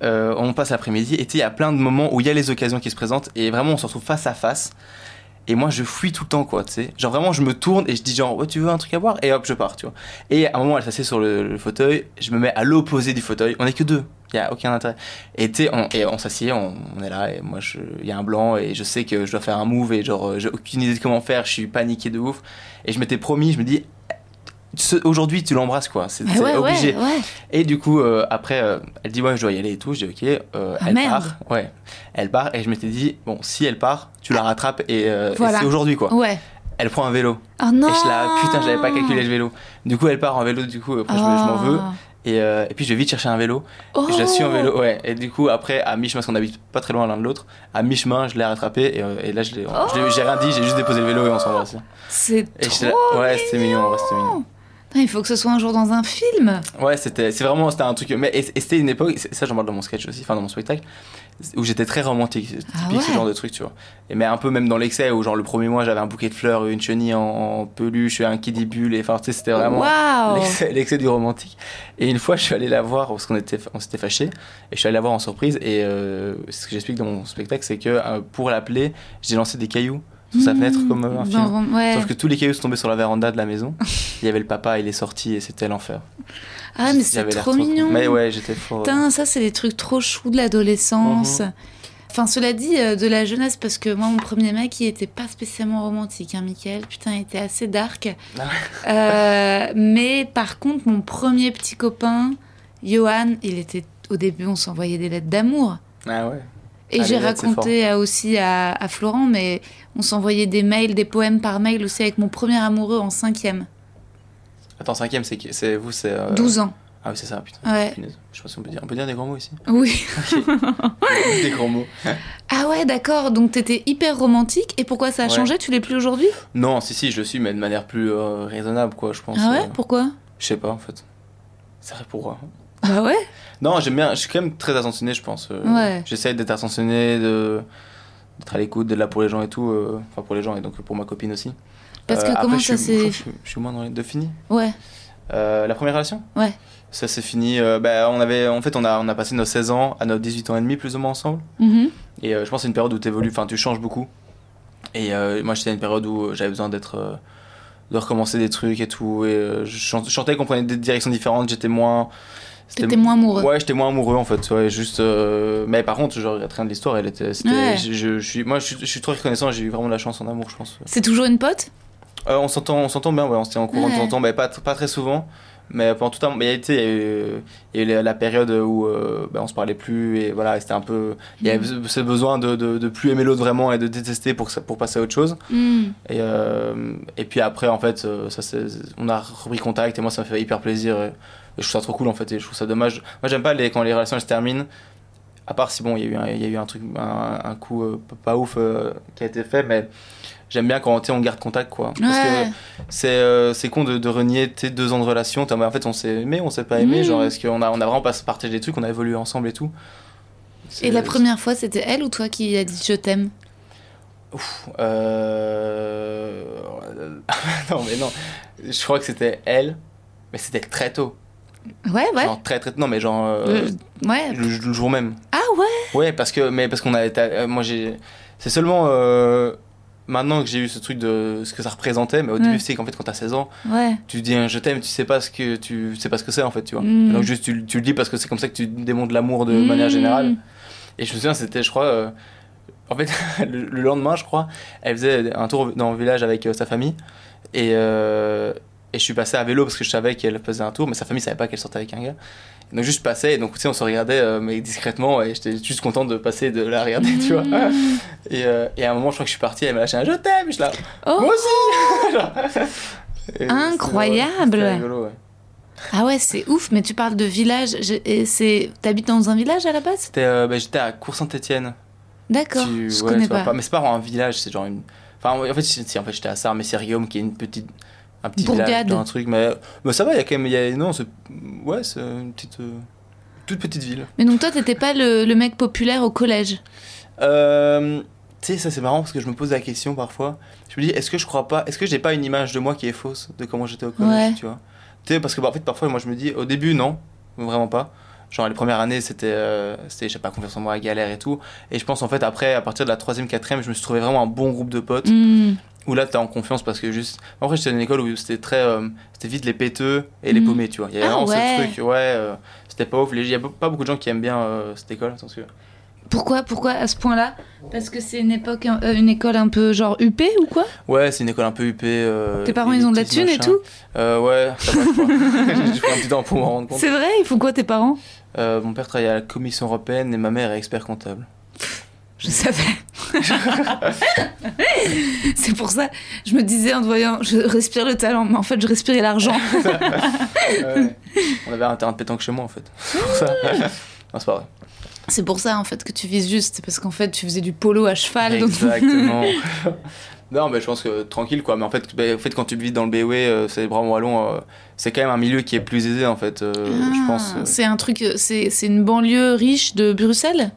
on passe l'après-midi. Et il y a plein de moments où il y a les occasions qui se présentent. Et vraiment, on se retrouve face à face. Et moi, je fuis tout le temps, quoi, tu sais. Genre, vraiment, je me tourne et je dis, genre, ouais, tu veux un truc à boire? Et hop, je pars, tu vois. Et à un moment, elle s'assied sur le, fauteuil. Je me mets à l'opposé du fauteuil. On est que deux. Il y a aucun intérêt. Et tu sais, on, et on s'assied, on, on est là. Et moi, il y a un blanc et je sais que je dois faire un move. Et genre, euh, j'ai aucune idée de comment faire. Je suis paniqué de ouf. Et je m'étais promis, je me dis, aujourd'hui tu l'embrasses quoi, c'est Ah c'est ouais, obligé. ouais, ouais. Et du coup, euh, après, euh, elle dit ouais, je dois y aller et tout. Je dis ok. euh, Ah, elle merde. part. Ouais. Elle part et je m'étais dit bon, si elle part, tu la rattrapes et, c'est aujourd'hui quoi. Ouais. Elle prend un vélo. Oh non Et je la putain, j'avais pas calculé le vélo. Du coup, elle part en vélo. Du coup, après, je, me- je m'en veux. Et, euh, et puis je vais vite chercher un vélo. Oh. Je la suis en vélo, ouais. Et du coup, après, à mi-chemin, parce qu'on habite pas très loin l'un de l'autre, à mi-chemin, je l'ai rattrapé. Et, et là, je j'ai rien dit, j'ai juste déposé le vélo et on. C'est trop ouais, c'était mignon, ouais, c'était mignon. Il faut que ce soit un jour dans un film. Ouais, c'était, c'est vraiment, c'était un truc. Mais et, et c'était une époque, ça j'en parle dans mon sketch aussi, enfin dans mon spectacle, où j'étais très romantique. Ah typique ce genre de truc, tu vois. Et mais un peu même dans l'excès, où genre le premier mois, j'avais un bouquet de fleurs, une chenille en, en peluche, un kidibule, et enfin, tu sais, c'était vraiment. L'excès, l'excès du romantique. Et une fois, je suis allé la voir parce qu'on était, on s'était fâchés. Et je suis allé la voir en surprise. Et euh, ce que j'explique dans mon spectacle, c'est que euh, pour l'appeler, j'ai lancé des cailloux sous sa fenêtre comme euh, un film. Ouais. Sauf que tous les cailloux sont tombés sur la véranda de la maison. Il y avait le papa, il est sorti et c'était l'enfer. Ah, mais c'est trop mignon. Mais ouais, j'étais fort. Putain, ça, c'est des trucs trop choux de l'adolescence. Mhm. Enfin, cela dit, euh, de la jeunesse, parce que moi, mon premier mec, il était pas spécialement romantique, hein, Michael. Putain, il était assez dark. Ah Euh, mais par contre, mon premier petit copain, Johan, il était. Au début, on s'envoyait des lettres d'amour. Ah ouais. Et j'ai raconté à- aussi à, à Florent, mais on s'envoyait des mails, des poèmes par mail aussi avec mon premier amoureux en cinquième. Attends, cinquième, c'est, vous, c'est. euh, 12 ans. Ah oui, c'est ça, putain. Ouais. Je sais pas si on peut dire. On peut dire des grands mots ici? Oui. des grands mots. Ah ouais, d'accord. Donc t'étais hyper romantique. Et pourquoi ça a Ouais. changé? Tu l'es plus aujourd'hui? Non, si, si, je le suis, mais de manière plus euh, raisonnable, quoi, je pense. Ah ouais? euh, Pourquoi? Je sais pas, en fait. C'est vrai pourquoi. Bah ouais. Non, j'aime bien, je suis quand même très attentionné, je pense. euh, Ouais. J'essaie d'être attentionné, de d'être à l'écoute, d'être là pour les gens et tout. euh, Enfin, pour les gens et donc pour ma copine aussi. Parce que Euh, comment je ça je s'est. Je, suis- je suis moins dans les deux finis. Ouais. La première relation? Ouais. Ça s'est fini. bah, on avait, en fait, on a, on a passé nos 16 ans à nos 18 ans et demi, plus ou moins ensemble. Mhm. Et je pense que c'est une période où tu évolues, enfin, tu changes beaucoup. Et moi, j'étais à une période où j'avais besoin d'être. de recommencer des trucs et tout. Et euh, je je chantais qu'on prenait des directions différentes, j'étais moins. T'étais moins amoureux. Ouais, j'étais moins amoureux en fait. Ouais, juste. euh, Mais par contre, je regrette rien de l'histoire. Elle était. Ouais. je, je- je suis, moi, je suis, je suis trop reconnaissant. J'ai eu vraiment de la chance en amour, je pense. C'est toujours une pote? Euh, on s'entend, on s'entend bien. Ouais, on tient en courant de temps en temps, mais pas, pas très souvent. Mais pendant tout un, mais il y a eu, il y a eu la, période où euh, ben, on se parlait plus et voilà, c'était un peu, il y avait ce- ce besoin de, de, de plus aimer l'autre vraiment et de détester pour pour passer à autre chose. Hmm. Et, euh, et puis après, en fait, euh, ça, on a repris contact et moi, ça me fait hyper plaisir. Et, et je trouve ça trop cool, en fait, et je trouve ça dommage. Moi, j'aime pas les, quand les relations elles se terminent. À part si, bon, il y a eu un, il y a eu un truc, un, un coup euh, pas ouf euh, qui a été fait, mais j'aime bien quand on garde contact, quoi. Parce Ouais. que c'est euh, c'est con de, de renier tes deux ans de relation. En fait, on s'est aimé, on s'est pas aimé. Mhm. Genre, est-ce qu'on a, on a vraiment pas partagé des trucs, on a évolué ensemble et tout. Et la première fois, c'était elle ou toi qui a dit je t'aime? Ouf, euh... non, mais non. Je crois que c'était elle, mais c'était très tôt. Ouais, ouais. Genre très très non, mais genre euh, Le- Ouais. le, le jour même. Ah ouais Ouais, parce que mais parce qu'on a été, euh, moi j'ai, c'est seulement euh, maintenant que j'ai eu ce truc de ce que ça représentait, mais au Ouais. début c'est qu'en fait quand t'as 16 ans, Ouais. tu dis un je t'aime, tu sais pas ce que tu sais pas ce que c'est en fait, tu vois. Mm. Donc juste tu, tu le dis parce que c'est comme ça que tu démontres l'amour de Mm. manière générale. Et je me souviens, c'était, je crois, euh, en fait, le, le lendemain, je crois, elle faisait un tour dans le village avec euh, sa famille. Et, euh, et je suis passé à vélo parce que je savais qu'elle faisait un tour, mais sa famille savait pas qu'elle sortait avec un gars. Donc juste je passais, et donc tu sais, on se regardait, euh, mais discrètement, et j'étais juste content de passer de la regarder, tu vois. Mm. Et, euh, et à un moment, je crois que je suis parti, elle m'a lâché un je t'aime, je là, Oh moi aussi. Et Incroyable. rigolo, ouais. Ah ouais, c'est ouf, mais tu parles de village. c'est... T'habites dans un village à la base? Euh, bah, j'étais à Cour-Saint-Etienne. D'accord, Tu- je ouais, connais tu vois pas. Mais c'est pas vraiment un village, c'est genre une. Enfin, en fait, en fait j'étais à Sarre-Messire-Guillaume, qui est une petite. Un petit Bourgade. village, un truc, mais, mais ça va, il y a quand même. Y a, non, c'est. Ouais, c'est une petite. euh, toute petite ville. Mais donc toi, t'étais pas le, le mec populaire au collège? Euh, tu sais, ça c'est marrant parce que je me pose la question parfois. Je me dis, est-ce que je crois pas. Est-ce que j'ai pas une image de moi qui est fausse de comment j'étais au collège, Ouais. tu vois? Tu sais, parce que bah, en fait, parfois, moi je me dis, au début, non, vraiment pas. Genre les premières années, c'était, euh, c'était, j'ai pas confiance en moi, galère et tout. Et je pense en fait après, à partir de la troisième, quatrième, je me suis trouvé vraiment un bon groupe de potes. Hmm. Où là t'es en confiance parce que juste en vrai j'étais dans une école où c'était très euh, c'était vite les péteux et les Mm. paumés tu vois il y avait Ah vraiment ouais. ce truc ouais euh, c'était pas ouf il y a pas beaucoup de gens qui aiment bien euh, cette école parce que Pourquoi, pourquoi à ce point-là? Parce que c'est une époque, une école un peu genre UP ou quoi? Ouais, c'est une école un peu euh, Tes parents ils ont de la thune et tout? Ouais, ça va, je pris un petit temps pour m'en rendre compte. C'est vrai Ils font quoi tes parents? Mon père travaille à la Commission européenne et ma mère est expert comptable. Je savais. c'est pour ça, je me disais en te voyant, je respire le talent, mais en fait je respirais l'argent. Ouais. On avait un terrain de pétanque chez moi en fait. C'est pour ça. non, c'est pas vrai. C'est pour ça en fait que tu vises juste, c'est parce qu'en fait tu faisais du polo à cheval. donc- Exactement. non, mais je pense que tranquille quoi. Mais en fait, bah, en fait quand tu vis dans le BOE, euh, c'est bras wallons, euh, c'est quand même un milieu qui est plus aisé en fait. euh, je Ah, pense. euh. C'est un truc, c'est une banlieue riche de Bruxelles?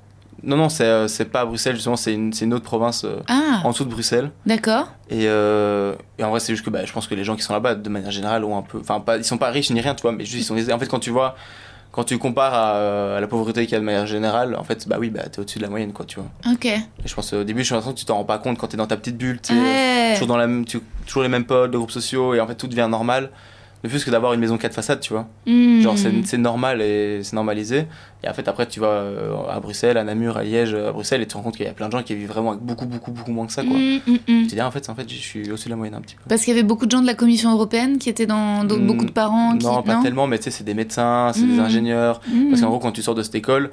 Non, non, c'est euh, pas à Bruxelles justement, c'est une, une autre province euh, Ah, en dessous de Bruxelles. d'accord. Et, euh, et en vrai, c'est juste que bah, je pense que les gens qui sont là-bas, de manière générale, ont un peu. Enfin, pas, ils sont pas riches ni rien, tu vois, mais juste ils sont. En fait, quand tu vois. Quand tu compares à, à la pauvreté qu'il y a de manière générale, en fait, bah oui, bah t'es au-dessus de la moyenne, quoi, tu vois. Ok. Et je pense au début, je suis l'impression que tu t'en rends pas compte quand t'es dans ta petite bulle, Ouais. toujours, dans la même, tu- toujours les mêmes potes, les groupes sociaux, et en fait, tout devient normal. Ne plus que d'avoir une maison quatre façades, tu vois. Hmm. Genre, c'est normal et c'est normalisé. Et en fait, après, tu vas euh, à Bruxelles, à Namur, à Liège, à Bruxelles, et tu te rends compte qu'il y a plein de gens qui vivent vraiment avec beaucoup, beaucoup, beaucoup moins que ça, quoi. Hmm, hmm. Tu te dis, ah, en fait, en fait, je suis au-dessus de la moyenne un petit peu. Parce qu'il y avait beaucoup de gens de la Commission européenne qui étaient dans, donc Hmm, beaucoup de parents qui Non, pas tellement, mais tu sais, c'est des médecins, c'est des ingénieurs. Parce qu'en gros, quand tu sors de cette école,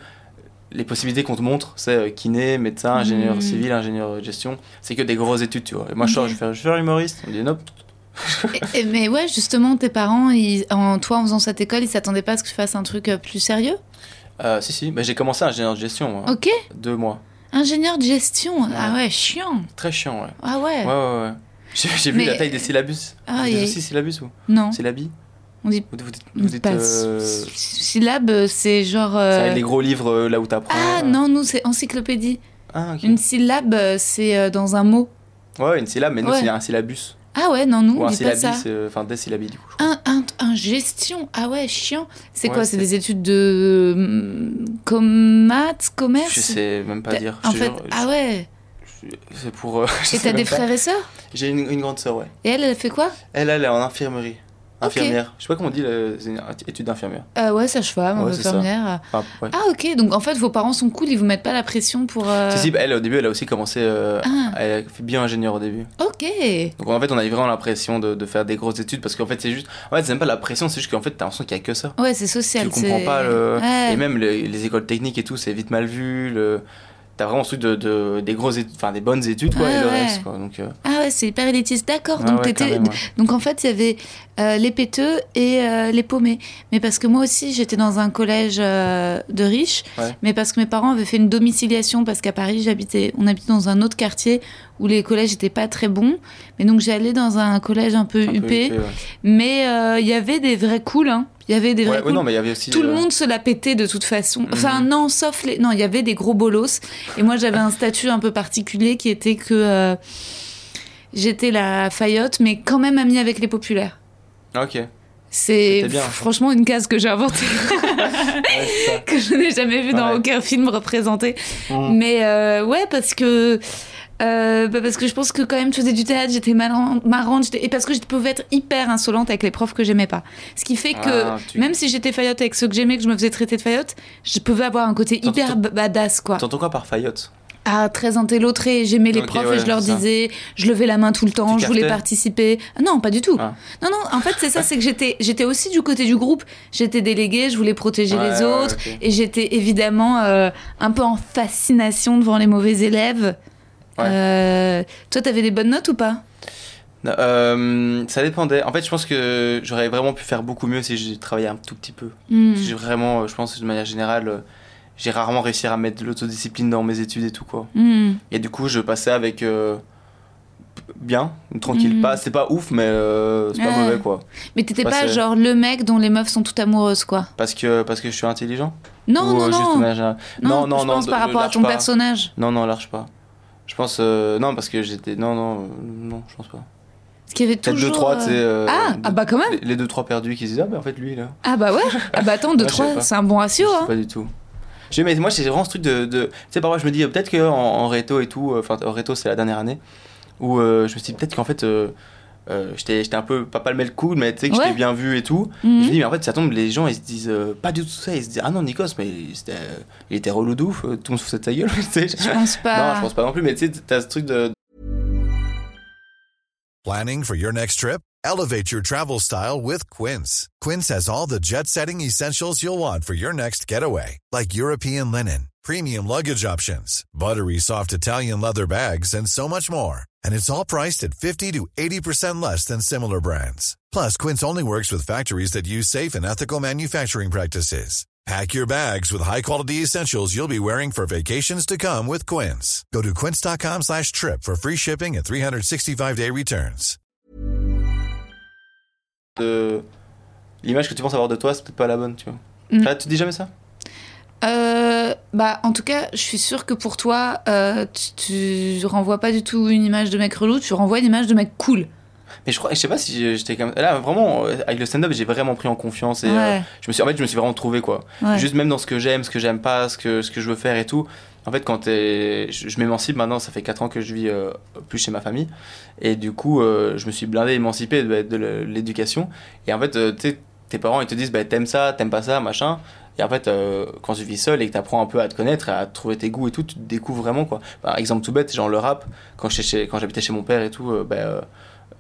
les possibilités qu'on te montre, c'est euh, kiné, médecin, ingénieur civil, ingénieur de gestion. C'est que des grosses études, tu vois. Et moi, je sors, je faire, je faire humoriste. On me dit, non. Et- mais ouais, justement, tes parents, ils, en toi, en faisant cette école, ils s'attendaient pas à ce que tu fasses un truc euh, plus sérieux? Euh, si, si, bah, j'ai commencé ingénieur de gestion, moi. Ok. Deux mois. Ingénieur de gestion? Ah ouais, chiant. Très chiant, ouais. Ah ouais. Ouais, ouais, ouais. J'ai vu la taille des syllabus. Ah, y aussi syllabus ou Non. Syllabi? On dit Vous, vous dites, vous dites pas euh, sy- syllabe, c'est genre. euh, avec les gros livres euh, là où t'apprends. Ah euh. non, nous, c'est encyclopédie. Ah, ok. Une syllabe, c'est dans un mot. Ouais, une syllabe, mais nous, c'est un syllabus. Ah ouais, non, nous, Ou on un dit pas ça. euh, Enfin, des syllabi, du coup. je crois. Un, un, un gestion. Ah ouais, chiant. C'est Ouais, quoi C'est des études de. hum, Com maths, commerce? Je sais même pas dire. En fait, jure, ah je- ouais. C'est pour. euh, Et t'as des frères et sœurs? J'ai une, une grande sœur, ouais. Et elle, elle fait quoi? Elle, elle est en infirmerie. Infirmière. Je sais pas comment on dit, le- c'est une étude d'infirmière. euh, Ouais, sage-femme, Ouais, infirmière. Enfin, ouais. Ah ok, donc en fait, vos parents sont cool, ils vous mettent pas la pression pour. euh, Si, si, bah, elle, au début, elle a aussi commencé. euh, Ah. Elle a fait bio ingénieur au début. Ok. Donc en fait, on a eu vraiment l'impression de, de faire des grosses études parce qu'en fait, c'est juste. En fait, c'est même pas la pression, c'est juste qu'en fait, t'as l'impression qu'il y a que ça. Ouais, c'est social. tu comprends pas le. Ouais. Et même les, les écoles techniques et tout, c'est vite mal vu. Le... T'as vraiment truc de, de- des grosses enfin des bonnes études, quoi, Ouais, et le ouais. reste, quoi. Donc, euh, Ah ouais, c'est hyper élitiste. D'accord. ah donc ouais. Donc en fait, il y avait euh, les péteux et euh, les paumés. Mais parce que moi aussi, j'étais dans un collège de riches. Mais parce que mes parents avaient fait une domiciliation parce qu'à Paris, j'habitais, on habitait dans un autre quartier où les collèges n'étaient pas très bons. Mais donc j'allais dans un collège un peu Un peu UP. huppé, ouais. Mais euh, il y avait des vrais cools. Hein. Il y avait des vrais Ouais, cools. non, mais il y avait aussi. Tout le euh, monde se la pétait de toute façon. Enfin, Mhm. non, sauf les. Non, il y avait des gros bolos. Et moi, j'avais un statut un peu particulier qui était que euh, j'étais la faillotte, mais quand même amie avec les populaires. ah, Ok. C'est ça. franchement une case que j'ai inventée, que je n'ai jamais vue dans Ouais. aucun film représenté. Mm. Mais euh, ouais, parce que. Euh, bah, parce que je pense que quand même je faisais du théâtre, j'étais marrant- marrante, et parce que je pouvais être hyper insolente avec les profs que j'aimais pas. Ce qui fait que Ah, tu- même si j'étais faillotte avec ceux que j'aimais, que je me faisais traiter de faillotte, je pouvais avoir un côté hyper badass, quoi. T'entends quoi par faillotte? Ah, très intello, très. J'aimais les profs ouais, et je leur disais, je levais la main tout le temps, Tu je voulais participer. Non, pas du tout. Ah. Non, non, en fait, c'est ça, c'est que j'étais, j'étais aussi du côté du groupe. J'étais déléguée, je voulais protéger Ouais, les ouais, autres. Et j'étais évidemment euh, un peu en fascination devant les mauvais élèves. Ouais. Euh, toi, t'avais des bonnes notes ou pas? Non, euh, ça dépendait. En fait, je pense que j'aurais vraiment pu faire beaucoup mieux si j'ai travaillé un tout petit peu. Hmm. J'ai vraiment, je pense, de manière générale, euh, j'ai rarement réussi à mettre de l'autodiscipline dans mes études et tout, quoi. Hmm. Et du coup, je passais avec euh, bien, tranquille. Mhm. Pas, c'est pas ouf, mais euh, c'est pas mauvais, quoi. Mais t'étais pas genre le mec dont les meufs sont toutes amoureuses, quoi? Parce que, parce que je suis intelligent? Non, Ou, non, euh, juste non. Non, non, non, je non, pense de- par rapport à ton pas. personnage. Non, non, large pas. Je pense, euh, non, parce que j'étais, non, non, euh, non, je pense pas. Parce qu'il y avait toujours. deux, trois, euh, tu sais. euh, Ah, deux- ah bah quand même. Les, les deux, trois perdus qui se disent, ah, bah en fait, lui, là. Ah bah ouais. Ah bah attends, 2 Ouais, je sais 3, pas. c'est un bon ratio, Je sais hein. pas du tout. Mais moi, j'ai vraiment ce truc de. de- Tu sais, parfois, je me dis, peut-être qu'en en réto et tout, enfin, en réto, c'est la dernière année, où euh, je me suis dit, peut-être qu'en fait, euh, euh, j'étais j'étais un peu pas pas le mec cool mais tu sais que Ouais. j'étais bien vu et tout Mhm. je me dis mais en fait ça tombe les gens ils se disent euh, pas du tout ça ils se disent ah non Nikos mais c'était euh, il était relou de ouf euh, tout le monde se foutait de sa gueule. Je pense pas. non je pense pas non plus mais tu sais t'as ce truc de Planning for your next trip? Elevate your travel style with Quince. Quince has all the jet setting essentials you'll want for your next getaway, like European linen, premium luggage options, buttery soft Italian leather bags, and so much more. And it's all priced at 50 to 80% less than similar brands. Plus, Quince only works with factories that use safe and ethical manufacturing practices. Pack your bags with high-quality essentials you'll be wearing for vacations to come with Quince. Go to quince.com slash trip for free shipping and 365-day returns. de- l'image que tu penses avoir de toi c'est peut-être pas la bonne tu vois Mm. Ah, tu te dis jamais ça Euh, bah, en tout cas, je suis sûre que pour toi, euh, tu, tu renvoies pas du tout une image de mec relou, tu renvoies une image de mec cool. mais je crois je sais pas si j'étais comme là vraiment euh, avec le stand-up j'ai vraiment pris en confiance et euh, je me suis en fait je me suis vraiment trouvé quoi. Ouais. juste même dans ce que j'aime ce que j'aime pas ce que ce que je veux faire et tout. En fait quand t'es- je, je m'émancipe maintenant ça fait 4 ans que je vis euh, plus chez ma famille. Et du coup euh, je me suis blindé émancipé de, de l'éducation. Et en fait tes parents ils te disent bah, t'aimes ça t'aimes pas ça machin et en fait euh, quand tu vis seul et que t'apprends un peu à te connaître à trouver tes goûts et tout tu te découvres vraiment quoi. Par exemple tout bête genre le rap quand j'étais chez- j'habitais chez mon père et tout bah,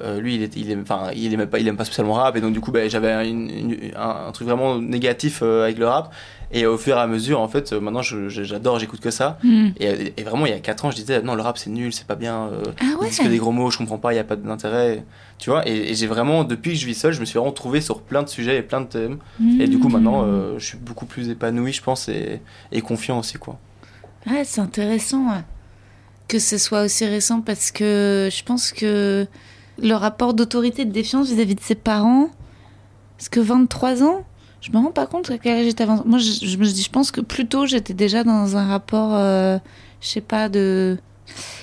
euh, lui il, est, il, aime, enfin, il aime pas il aime pas spécialement le rap et donc du coup bah, j'avais un, un truc vraiment négatif euh, avec le rap et au fur et à mesure en fait euh, maintenant j'adore j'écoute que ça Hmm. et, et vraiment il y a 4 ans je disais non le rap c'est nul c'est pas bien Ah ouais. disent que des gros mots je comprends pas il y a pas d'intérêt tu vois et, et j'ai vraiment depuis que je vis seul je me suis vraiment trouvé sur plein de sujets et plein de thèmes et du coup Hmm. maintenant je suis beaucoup plus épanoui je pense et, et confiant aussi quoi Ouais, c'est intéressant ouais, que ce soit aussi récent parce que je pense que le rapport d'autorité et de défiance vis-à-vis de ses parents, parce que 23 ans, je me rends pas compte à quel âge j'étais avant. Moi, je, je me dis, je pense que plus tôt, j'étais déjà dans un rapport, euh, je sais pas, de.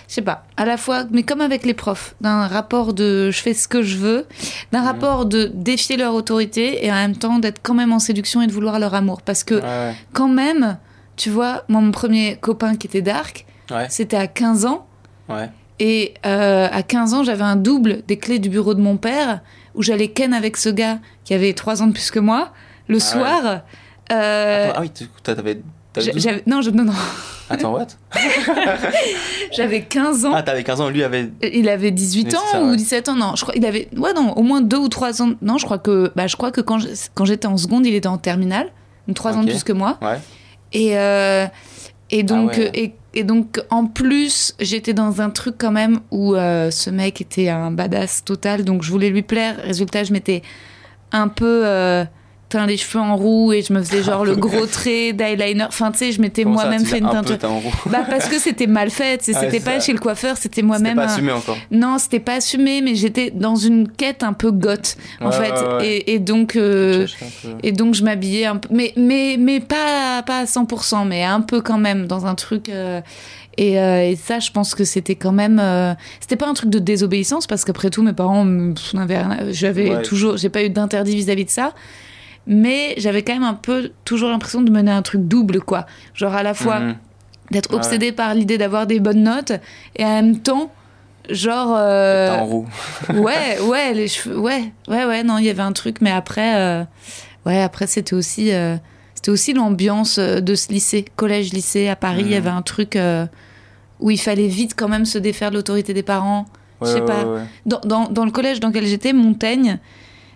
Je sais pas, à la fois, mais comme avec les profs, d'un rapport de je fais ce que je veux, d'un rapport de défier leur autorité et en même temps d'être quand même en séduction et de vouloir leur amour. Parce que ouais, quand même, tu vois, moi, mon premier copain qui était dark, ouais, c'était à 15 ans. ouais. Et euh, à 15 ans, j'avais un double des clés du bureau de mon père, où j'allais ken avec ce gars qui avait 3 ans de plus que moi, le ouais. soir. Euh, Attends, ah oui t'avais t'avais j'a- 12? j'avais, non, je- non, non, attends what? J'avais 15 ans. ah t'avais 15 ans lui avait Il avait 18 Oui, ans ça, ou ouais. 17 ans, non, je crois, il avait, ouais, non, au moins 2 ou 3 ans. Non, je crois que, bah, je crois que quand, je- quand j'étais en seconde, il était en terminale, donc 3 ans de plus que moi. ouais Et, euh, et donc, Ah ouais. et, et donc, en plus, j'étais dans un truc quand même où euh, ce mec était un badass total, donc je voulais lui plaire. Résultat, je m'étais un peu euh, teint les cheveux en roux et je me faisais genre le gros trait d'eyeliner. Enfin, tu sais, je m'étais moi-même fait une teinture. Bah parce que c'était mal fait, Ah c'était pas ça. chez le coiffeur, c'était c'était moi-même. pas un- assumé encore Non, c'était pas assumé, mais j'étais dans une quête un peu goth en Ouais, fait, ouais, ouais. Et, et donc euh, et donc je m'habillais un peu, mais mais mais pas pas à 100%, mais un peu quand même dans un truc. euh, et, euh, et ça, je pense que c'était quand même, euh, c'était pas un truc de désobéissance parce qu'après tout, mes parents, j'avais Ouais. toujours, j'ai pas eu d'interdit vis-à-vis de ça. Mais j'avais quand même un peu toujours l'impression de mener un truc double, quoi. Genre à la fois Mhm. d'être Ouais. obsédée par l'idée d'avoir des bonnes notes et en même temps, genre. euh, en roue ouais, ouais, les cheveux, ouais, ouais, ouais, non, il y avait un truc, mais après, euh, ouais, après c'était aussi, euh, c'était aussi l'ambiance euh, de ce lycée, collège-lycée à Paris. Il y Mhm. avait un truc où il fallait vite quand même se défaire de l'autorité des parents. Ouais, Je sais ouais, pas. Dans, dans, dans le collège dans lequel j'étais, Montaigne,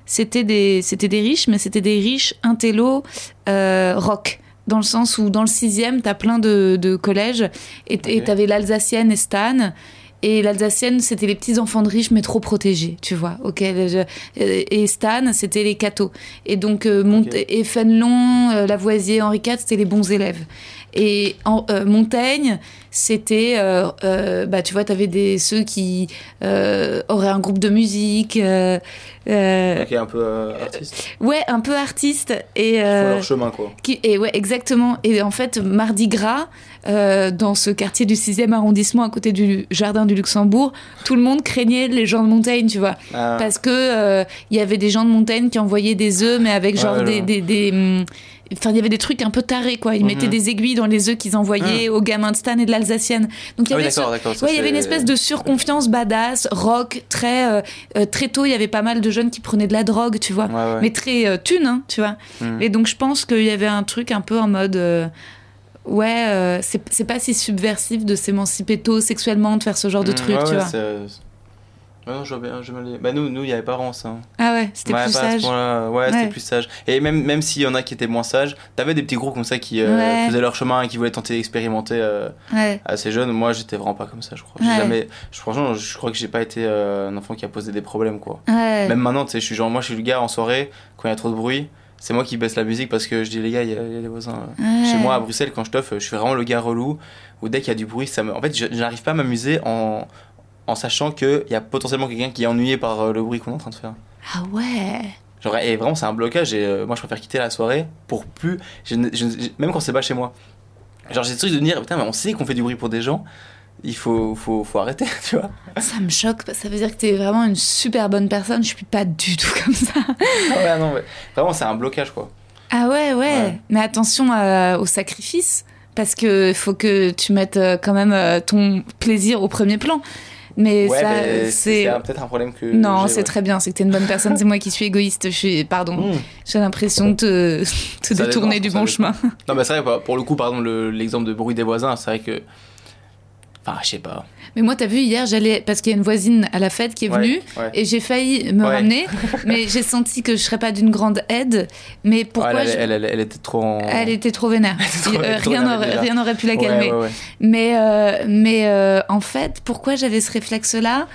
c'était des, c'était des riches, mais c'était des riches intello euh, rock. Dans le sens où dans le sixième, t'as plein de, de collèges et et Ok. t'avais l'Alsacienne et Stan. Et l'Alsacienne, c'était les petits enfants de riches, mais trop protégés, tu vois. Ok. je- et Stan, c'était les cathos. Et donc, euh, Mont- et euh, Lavoisier, Henri IV, c'était les bons élèves. Et en, euh, Montaigne, c'était, euh, euh, bah, tu vois, t'avais des ceux qui auraient un groupe de musique, euh, un peu artiste. ouais, un peu artiste et Ils font leur chemin, quoi. qui, et ouais, exactement. Et en fait, Mardi Gras, dans ce quartier du 6e arrondissement à côté du jardin du Luxembourg, tout le monde craignait les gens de Montaigne, tu vois. Ah, Parce que il y avait des gens de Montaigne qui envoyaient des œufs, mais avec genre des, des, des, Enfin, il y avait des trucs un peu tarés, quoi. Ils Mhm. mettaient des aiguilles dans les œufs qu'ils envoyaient aux gamins de Stan et de l'Alsacienne. Donc, il y Ah oui, avait Ouais, il y avait une espèce de surconfiance badass, rock, très euh, euh, très tôt. Il y avait pas mal de jeunes qui prenaient de la drogue, tu vois, Ouais, ouais. mais très euh, thune, hein, tu vois. Mhm. Et donc je pense qu'il y avait un truc un peu en mode, euh, ouais, c'est pas si subversif de s'émanciper tôt sexuellement, de faire ce genre de truc, tu vois. Ouais, non, je vois bien, je me Bah, nous, nous, il y avait pas vraiment ça. Ah ouais, c'était Ouais, plus sage. Ouais, Ouais. c'était plus sage. Et même, même s'il y en a qui étaient moins sages, t'avais des petits groupes comme ça qui euh, faisaient leur chemin et qui voulaient tenter d'expérimenter euh, assez jeune. Moi, j'étais vraiment pas comme ça, je crois. Jamais, je, franchement, je crois que j'ai pas été euh, un enfant qui a posé des problèmes, quoi. Même maintenant, tu sais, je suis genre, moi, je suis le gars en soirée, quand il y a trop de bruit, c'est moi qui baisse la musique parce que je dis, les gars, il y, a il y a des voisins. Ouais. Chez moi, à Bruxelles, quand je toffe, je suis vraiment le gars relou, où dès qu'il y a du bruit, ça me. En fait, n'arrive pas à m'amuser en, en sachant qu'il y a potentiellement quelqu'un qui est ennuyé par euh, le bruit qu'on est en train de faire. Ah ouais. Genre, et vraiment, c'est un blocage, et euh, moi, je préfère quitter la soirée pour plus. je je même quand c'est pas chez moi. Genre, j'ai ce truc de dire, putain, mais on sait qu'on fait du bruit pour des gens, il faut, faut, faut arrêter, tu vois. Ça me choque, ça veut dire que t'es vraiment une super bonne personne. Je suis pas du tout comme ça. ouais, non, mais vraiment, c'est un blocage, quoi. Ah ouais, ouais. Ouais. Mais attention euh, au sacrifice, parce que faut que tu mettes euh, quand même ton plaisir au premier plan. Mais ouais, ça, c'est. peut-être un problème que. Non, c'est ouais. très bien, c'est que t'es une bonne personne, c'est moi qui suis égoïste, je suis. Pardon, Mmh. j'ai l'impression de te, te détourner dépend, du bon chemin. Non, mais c'est vrai, pour- pour le coup, par exemple, le- l'exemple de bruit des voisins, c'est vrai que. Enfin, je sais pas. Mais moi, t'as vu, hier, j'allais. Parce qu'il y a une voisine à la fête qui est venue, ouais. et j'ai failli me Ouais. ramener, mais j'ai senti que je serais pas d'une grande aide. Mais pourquoi elle, je- elle, elle- elle était trop en. Elle était trop vénère. trop- Euh, trop rien n'aurait déjà. rien n'aurait pu la calmer. Mais, euh, mais euh, en fait, pourquoi j'avais ce réflexe-là?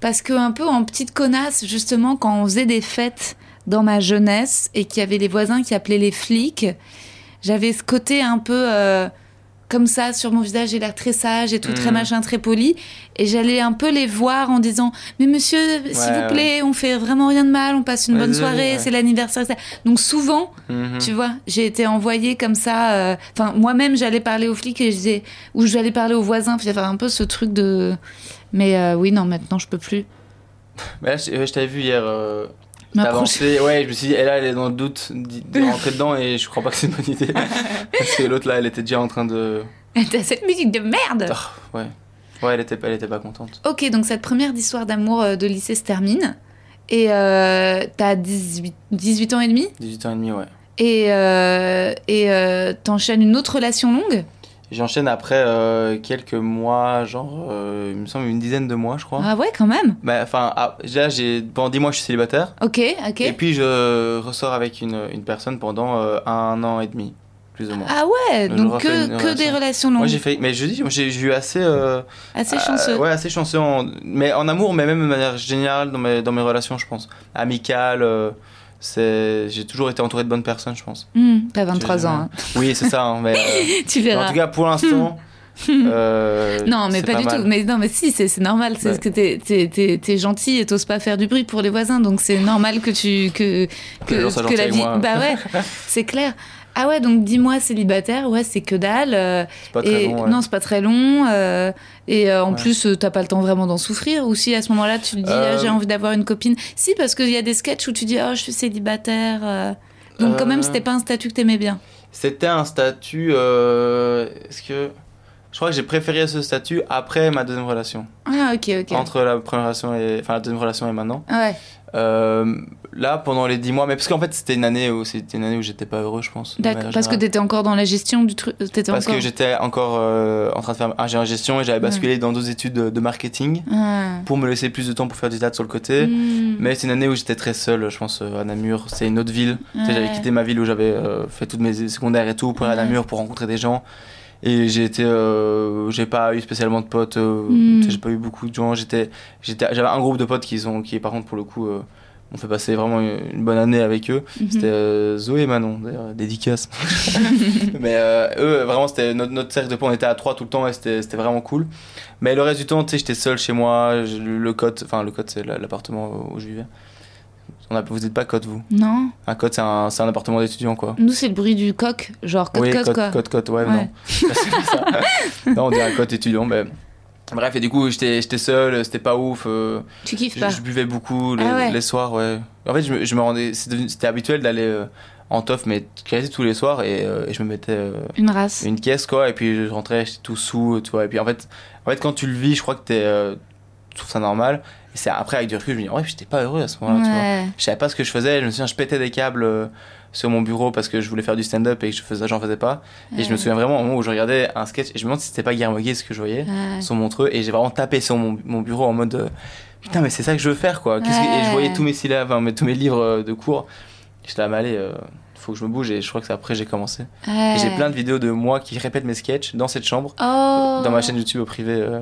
Parce que un peu en petite connasse, justement, quand on faisait des fêtes dans ma jeunesse et qu'il y avait les voisins qui appelaient les flics, j'avais ce côté un peu euh, comme ça sur mon visage, j'ai l'air très sage et tout, très Mhm. machin, très poli. Et j'allais un peu les voir en disant Mais monsieur, s'il Ouais, vous plaît, on fait vraiment rien de mal, on passe une Ouais, bonne soirée, c'est l'anniversaire. etc. Donc souvent, Mhm. tu vois, j'ai été envoyée comme ça. euh, Enfin, moi-même, j'allais parler aux flics et je disais, ou j'allais parler aux voisins. Il y avait un peu ce truc de. Mais euh, oui, non, maintenant, je peux plus. Mais là, je, ouais, je t'avais vu hier. Euh, Ma t'avancer. Ouais, je me suis dit, et là, elle est dans le doute de rentrer dedans et je crois pas que c'est une bonne idée. Parce que l'autre là, elle était déjà en train de. T'as cette musique de merde Ah, ouais. Ouais, elle était, pas- elle était pas contente. Ok, donc cette première histoire d'amour euh, de lycée se termine. Et euh, t'as 18, 18 ans et demi? 18 ans et demi, ouais. Et, euh, et euh, t'enchaînes une autre relation longue? J'enchaîne après euh, quelques mois, genre, euh, il me semble une dizaine de mois, je crois. Ah ouais, quand même. Bah, enfin, ah, là, j'ai, pendant 10 mois, je suis célibataire. Ok, ok. Et puis, je ressors avec une, une personne pendant euh, un an et demi, plus ou moins. Ah ouais, donc que, que relation. des relations longues. Moi, j'ai fait, mais je dis, j'ai j'ai eu assez. Assez chanceux. ouais, assez chanceux. En, mais en amour, mais même de manière générale dans mes, dans mes relations, je pense. Amicales. J'ai toujours été entouré de bonnes personnes, je pense. Hmm, T'as 23 J'ai- ans. hein. Oui, c'est ça. hein, mais, euh, Tu verras. en tout cas, pour l'instant. euh, Non, mais pas, du mal. tout. Mais non, mais si, c'est normal. C'est Ouais. que t'es- t'es- t'es gentil et t'oses pas faire du bruit pour les voisins, donc c'est normal que tu que Que avec moi. Bah ouais, c'est clair. Ah ouais, donc dis-moi célibataire, ouais, c'est que dalle. euh, C'est pas très et long. ouais. non, c'est pas très long. euh, et euh, en Ouais. plus, euh, t'as pas le temps vraiment d'en souffrir. Ou si à ce moment-là, tu te dis, ah, j'ai envie d'avoir une copine. Si, parce qu'il y a des sketchs où tu dis, oh, je suis célibataire. Donc quand même, c'était pas un statut que t'aimais bien. C'était un statut. Est-ce que. Je crois que j'ai préféré ce statut après ma deuxième relation. Ah ok, ok. Entre la première relation et. Enfin, la deuxième relation et maintenant. Ouais. Euh, là, pendant les 10 mois, mais parce qu'en fait, c'était une année où c'était une année où j'étais pas heureux, je pense. D'accord. Parce que t'étais encore dans la gestion du truc. T'étais Parce encore. que j'étais encore euh, en train de faire ingénieur gestion et j'avais basculé dans d'autres études de, de marketing Ah. pour me laisser plus de temps pour faire du théâtre sur le côté. Hmm. Mais c'est une année où j'étais très seul, je pense, euh, à Namur. C'est une autre ville. J'avais quitté ma ville où j'avais euh, fait toutes mes secondaires et tout pour aller à. Namur pour rencontrer des gens. Et j'ai été, euh, j'ai pas eu spécialement de potes. euh, Mm. J'ai pas eu beaucoup de gens. J'étais, j'étais, j'avais un groupe de potes qui sont, qui par contre pour le coup, euh, ont fait passer vraiment une, bonne année avec eux. Mhm. C'était euh, Zoé et Manon, d'ailleurs, dédicace. Mais euh, eux, vraiment, c'était notre, notre cercle de potes. On était à trois tout le temps et c'était vraiment cool. Mais le reste du temps, tu sais, j'étais seul chez moi. Le, le cote, enfin, le cote, c'est la- l'appartement où je vivais. On a, vous n'êtes pas cote, vous Non. Un cote, c'est un, un appartement d'étudiant, quoi. Nous, c'est le bruit du coq. Genre coq, oui, cote, quoi. cote, cote, ouais, Ouais. non. Ça. non, on dirait un cote étudiant, mais. Bref, et du coup, j'étais seul, c'était pas ouf. euh, Tu kiffes pas. je buvais beaucoup les, Ah ouais. les soirs, ouais. En fait, je me, je me rendais. C'était habituel d'aller euh, en tof, mais quasi tous les soirs, et, euh, et je me mettais Une race. une caisse, quoi, et puis je rentrais, j'étais tout sous, tu vois. Et puis en fait, en fait quand tu le vis, je crois que t'es, tu trouves ça normal. Et c'est après, avec du recul, je me dis, ouais, j'étais pas heureux à ce moment-là, tu vois. Je savais pas ce que je faisais. Je me souviens, je pétais des câbles euh, sur mon bureau parce que je voulais faire du stand-up et que je faisais, j'en faisais pas. Et je me souviens vraiment au moment où je regardais un sketch et je me demande si c'était pas Guillermo Guy ce que je voyais sur Montreux et j'ai vraiment tapé sur mon, mon bureau en mode euh, putain mais c'est ça que je veux faire quoi. Que- Et je voyais tous mes syllabes, tous mes livres euh, de cours. J'étais là, mais faut que je me bouge et je crois que c'est après que j'ai commencé. Ouais. Et j'ai plein de vidéos de moi qui répètent mes sketchs dans cette chambre, Oh dans ma chaîne YouTube au privé. euh,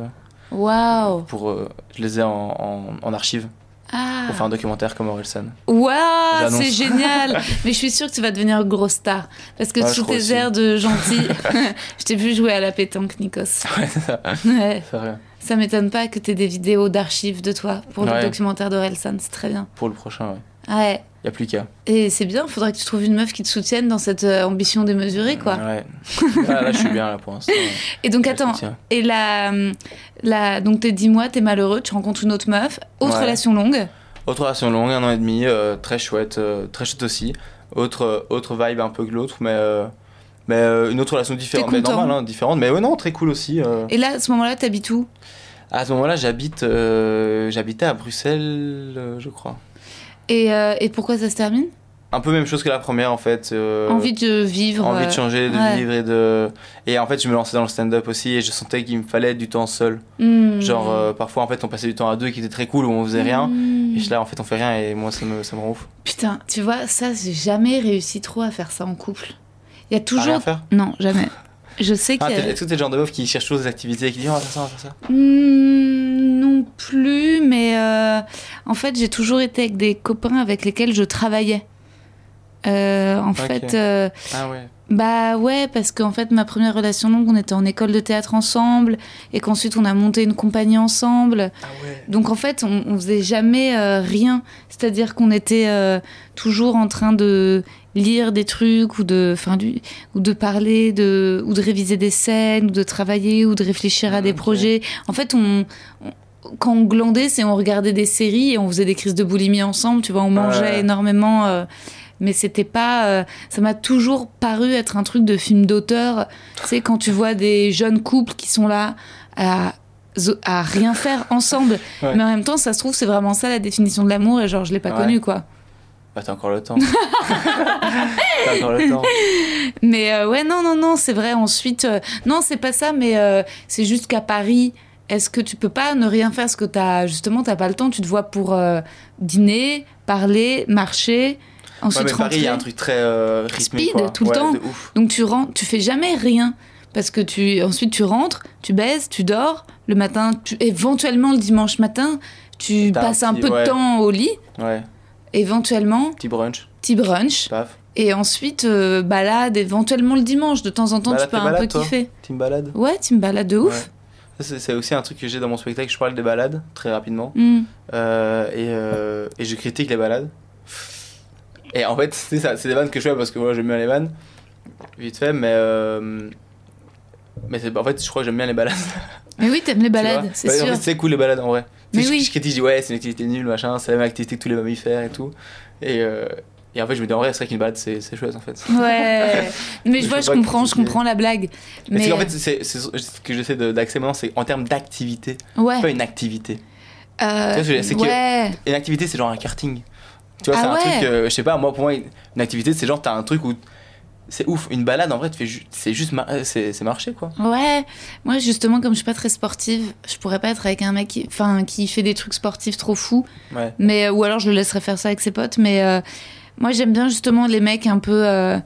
Waouh pour, euh, je les ai en, en, en archive Ah pour faire un documentaire comme Orelsan. Waouh, c'est génial Mais je suis sûre que tu vas devenir grosse star. Parce que Ouais, sous tes airs de gentil, je t'ai vu jouer à la pétanque, Nikos. Ouais, c'est ça. Ouais. C'est vrai. Ça m'étonne pas que t'aies des vidéos d'archives de toi pour le documentaire d'Orelsan, c'est très bien. Pour le prochain, ouais. Ouais. Y a plus qu'à. Et c'est bien, faudrait que tu trouves une meuf qui te soutienne dans cette euh, ambition démesurée, quoi. Ouais. Ah, là, je suis bien là pour l'instant. Et donc, attends, et la, la, donc t'es 10 mois, t'es malheureux, tu rencontres une autre meuf, autre Ouais. relation longue. Autre relation longue, un an et demi, euh, très chouette, euh, très chouette aussi. Autre, euh, autre vibe un peu que l'autre, mais, euh, mais euh, une autre relation différente. Mais normale, hein, différente. Mais ouais, non, très cool aussi. euh. Et là, à ce moment-là, t'habites où? À ce moment-là, j'habite, euh, j'habitais à Bruxelles, euh, je crois. Et, euh, et pourquoi ça se termine? Un peu même chose que la première en fait. euh, Envie de vivre. envie de euh, changer, de ouais. vivre et de. Et en fait, je me lançais dans le stand-up aussi et je sentais qu'il me fallait du temps seul. hmm. Genre, euh, parfois, en fait, on passait du temps à deux qui était très cool où on faisait rien. Hmm. Et là, en fait, on fait rien et moi, ça me, ça me rend ouf. Putain, tu vois, ça, j'ai jamais réussi trop à faire ça en couple. Il y a À toujours. rien faire? Non, jamais. Je sais Ah, qu'il y a- Est-ce que t'es le genre de meuf qui cherche toujours des activités et qui dit on va faire ça, on va faire ça? Hmm, non plus, mais euh, en fait, j'ai toujours été avec des copains avec lesquels je travaillais. Euh, en fait, euh, Ah ouais. bah ouais, parce qu'en fait, ma première relation longue, on était en école de théâtre ensemble, et qu'ensuite on a monté une compagnie ensemble. Ah ouais. Donc en fait, on, on faisait jamais euh, rien. C'est-à-dire qu'on était toujours en train de lire des trucs ou de, du, ou de parler, de, ou de réviser des scènes, ou de travailler, ou de réfléchir à Ah, des projets. En fait, on, on- quand on glandait, c'est on regardait des séries et on faisait des crises de boulimie ensemble. Tu vois, on mangeait énormément. euh, mais c'était pas. euh, ça m'a toujours paru être un truc de film d'auteur. Tu sais, quand tu vois des jeunes couples qui sont là à, à rien faire ensemble. Ouais. Mais en même temps, ça se trouve, c'est vraiment ça la définition de l'amour. Et genre, je l'ai pas Ouais. connu, quoi. Bah, t'as encore le temps. t'as encore le temps. Mais euh, ouais, non, non, non, c'est vrai. Ensuite, non, c'est pas ça, mais c'est juste qu'à Paris, est-ce que tu peux pas ne rien faire? Parce que t'as justement t'as pas le temps Tu te vois pour euh, dîner, parler, marcher, Ouais, ensuite mais Paris, il y a un truc très euh, rythmé. Speed, quoi. tout le Ouais, temps. Donc tu rentres, tu fais jamais rien parce que tu ensuite tu rentres, tu baises, tu dors le matin, tu, éventuellement le dimanche matin, tu passes un petit- peu de ouais. temps au lit, Ouais. éventuellement Petit brunch. petit brunch. Paf. Et ensuite, euh, balade, éventuellement le dimanche. De temps en temps, Balade, tu peux un peu toi? kiffer. Team balade? Ouais, tu me balades de ouf. C'est aussi un truc que j'ai dans mon spectacle. Je parle des balades très rapidement. Hmm. Euh, et, euh, et je critique les balades. Et en fait, c'est ça, c'est des vannes que je fais parce que moi j'aime bien les vannes, vite fait, mais. euh, mais en fait, je crois que j'aime bien les balades. Mais oui, t'aimes les balades, c'est Bah, en sûr. fait, c'est cool les balades en vrai. Mais je, oui. je critique, je dis ouais, c'est une activité nulle, machin, c'est la même activité que tous les mammifères et tout. Et, euh, et en fait, je me dis en vrai, c'est vrai qu'une balade c'est c'est chouette en fait. Ouais. Mais je vois, je comprends, je comprends la blague. Mais, Mais, c'est qu'en fait, c'est c'est ce que j'essaie d'axer maintenant, c'est en termes d'activité, ouais. pas une activité. Euh, vois c'est que- ouais. Une activité, c'est genre un karting. Tu vois, Ah c'est un ouais. truc, euh, je sais pas, moi pour moi, une activité, c'est genre t'as un truc où. C'est ouf, une balade en vrai, tu fais ju- c'est juste mar- euh, c'est c'est marcher quoi. Ouais, moi justement comme je suis pas très sportive, je pourrais pas être avec un mec qui, qui fait des trucs sportifs trop fous. Ouais. Mais ou alors je le laisserais faire ça avec ses potes. Mais euh, moi j'aime bien justement les mecs un peu euh,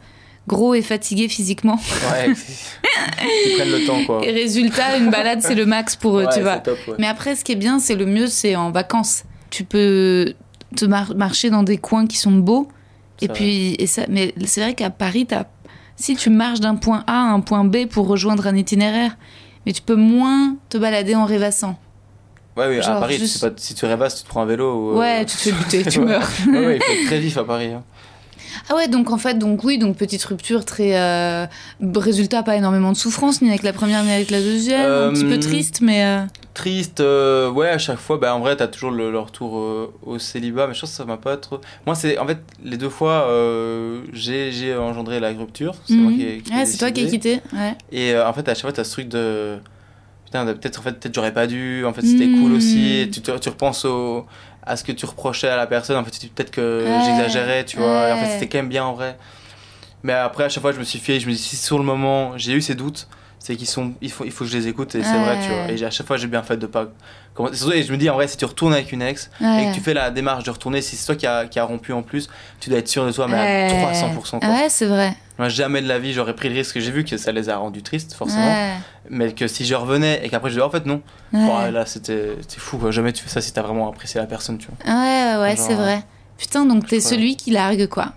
gros et fatigués physiquement. Ouais, ils prennent le temps quoi. Et résultat, une balade c'est le max pour eux, Ouais, tu vois. c'est top, ouais. Mais après, ce qui est bien, c'est le mieux, c'est en vacances. Tu peux te mar- marcher dans des coins qui sont beaux. Et puis, et ça, mais c'est vrai qu'à Paris, t'as- si tu marches d'un point A à un point B pour rejoindre un itinéraire, mais tu peux moins te balader en rêvassant. Ouais, oui, à Paris, juste- c'est pas, si tu rêvasses, tu te prends un vélo. Ou, euh, Ouais, tu te fais buter, tu meurs. ouais, ouais, il faut être très vif à Paris. hein. Ah ouais, donc en fait, donc oui, donc petite rupture, très euh, résultat, pas énormément de souffrance, ni avec la première ni avec la deuxième, un petit peu Euh, triste, mais euh, Triste, ouais, à chaque fois, bah, en vrai, t'as toujours le, le retour au célibat, mais je pense que ça m'a pas trop. Moi, c'est en fait, les deux fois, j'ai engendré la rupture. C'est moi Mhm. qui ai, qui ai Ouais, c'est toi qui as quitté. Ouais. Et en fait, à chaque fois, t'as ce truc de. Putain, peut-être en fait, peut-être j'aurais pas dû, en fait, c'était cool aussi. Et tu, tu repenses au, à ce que tu reprochais à la personne, en fait, tu te dis peut-être que Ouais. j'exagérais, tu vois. Et en fait, c'était quand même bien en vrai. Mais après, à chaque fois, je me suis fié, je me dis, si sur le moment, j'ai eu ces doutes, c'est qu'ils sont. Il faut, il faut que je les écoute, et c'est vrai, tu vois. Et à chaque fois, j'ai bien fait de pas. et je me dis, en vrai, si tu retournes avec une ex, et que tu fais la démarche de retourner, si c'est toi qui a, qui a rompu en plus, tu dois être sûr de toi, mais Ouais. à 300%. Quoi. Ouais, c'est vrai. Moi, jamais de la vie, j'aurais pris le risque. J'ai vu que ça les a rendus tristes, forcément. Ouais. Mais que si je revenais et qu'après je disais, en fait, non. Ouais. Bon, là, c'était fou, quoi. Jamais tu fais ça si t'as vraiment apprécié la personne, tu vois. Ouais, ouais, ouais, c'est vrai. Putain, donc t'es ouais. celui qui largue, quoi?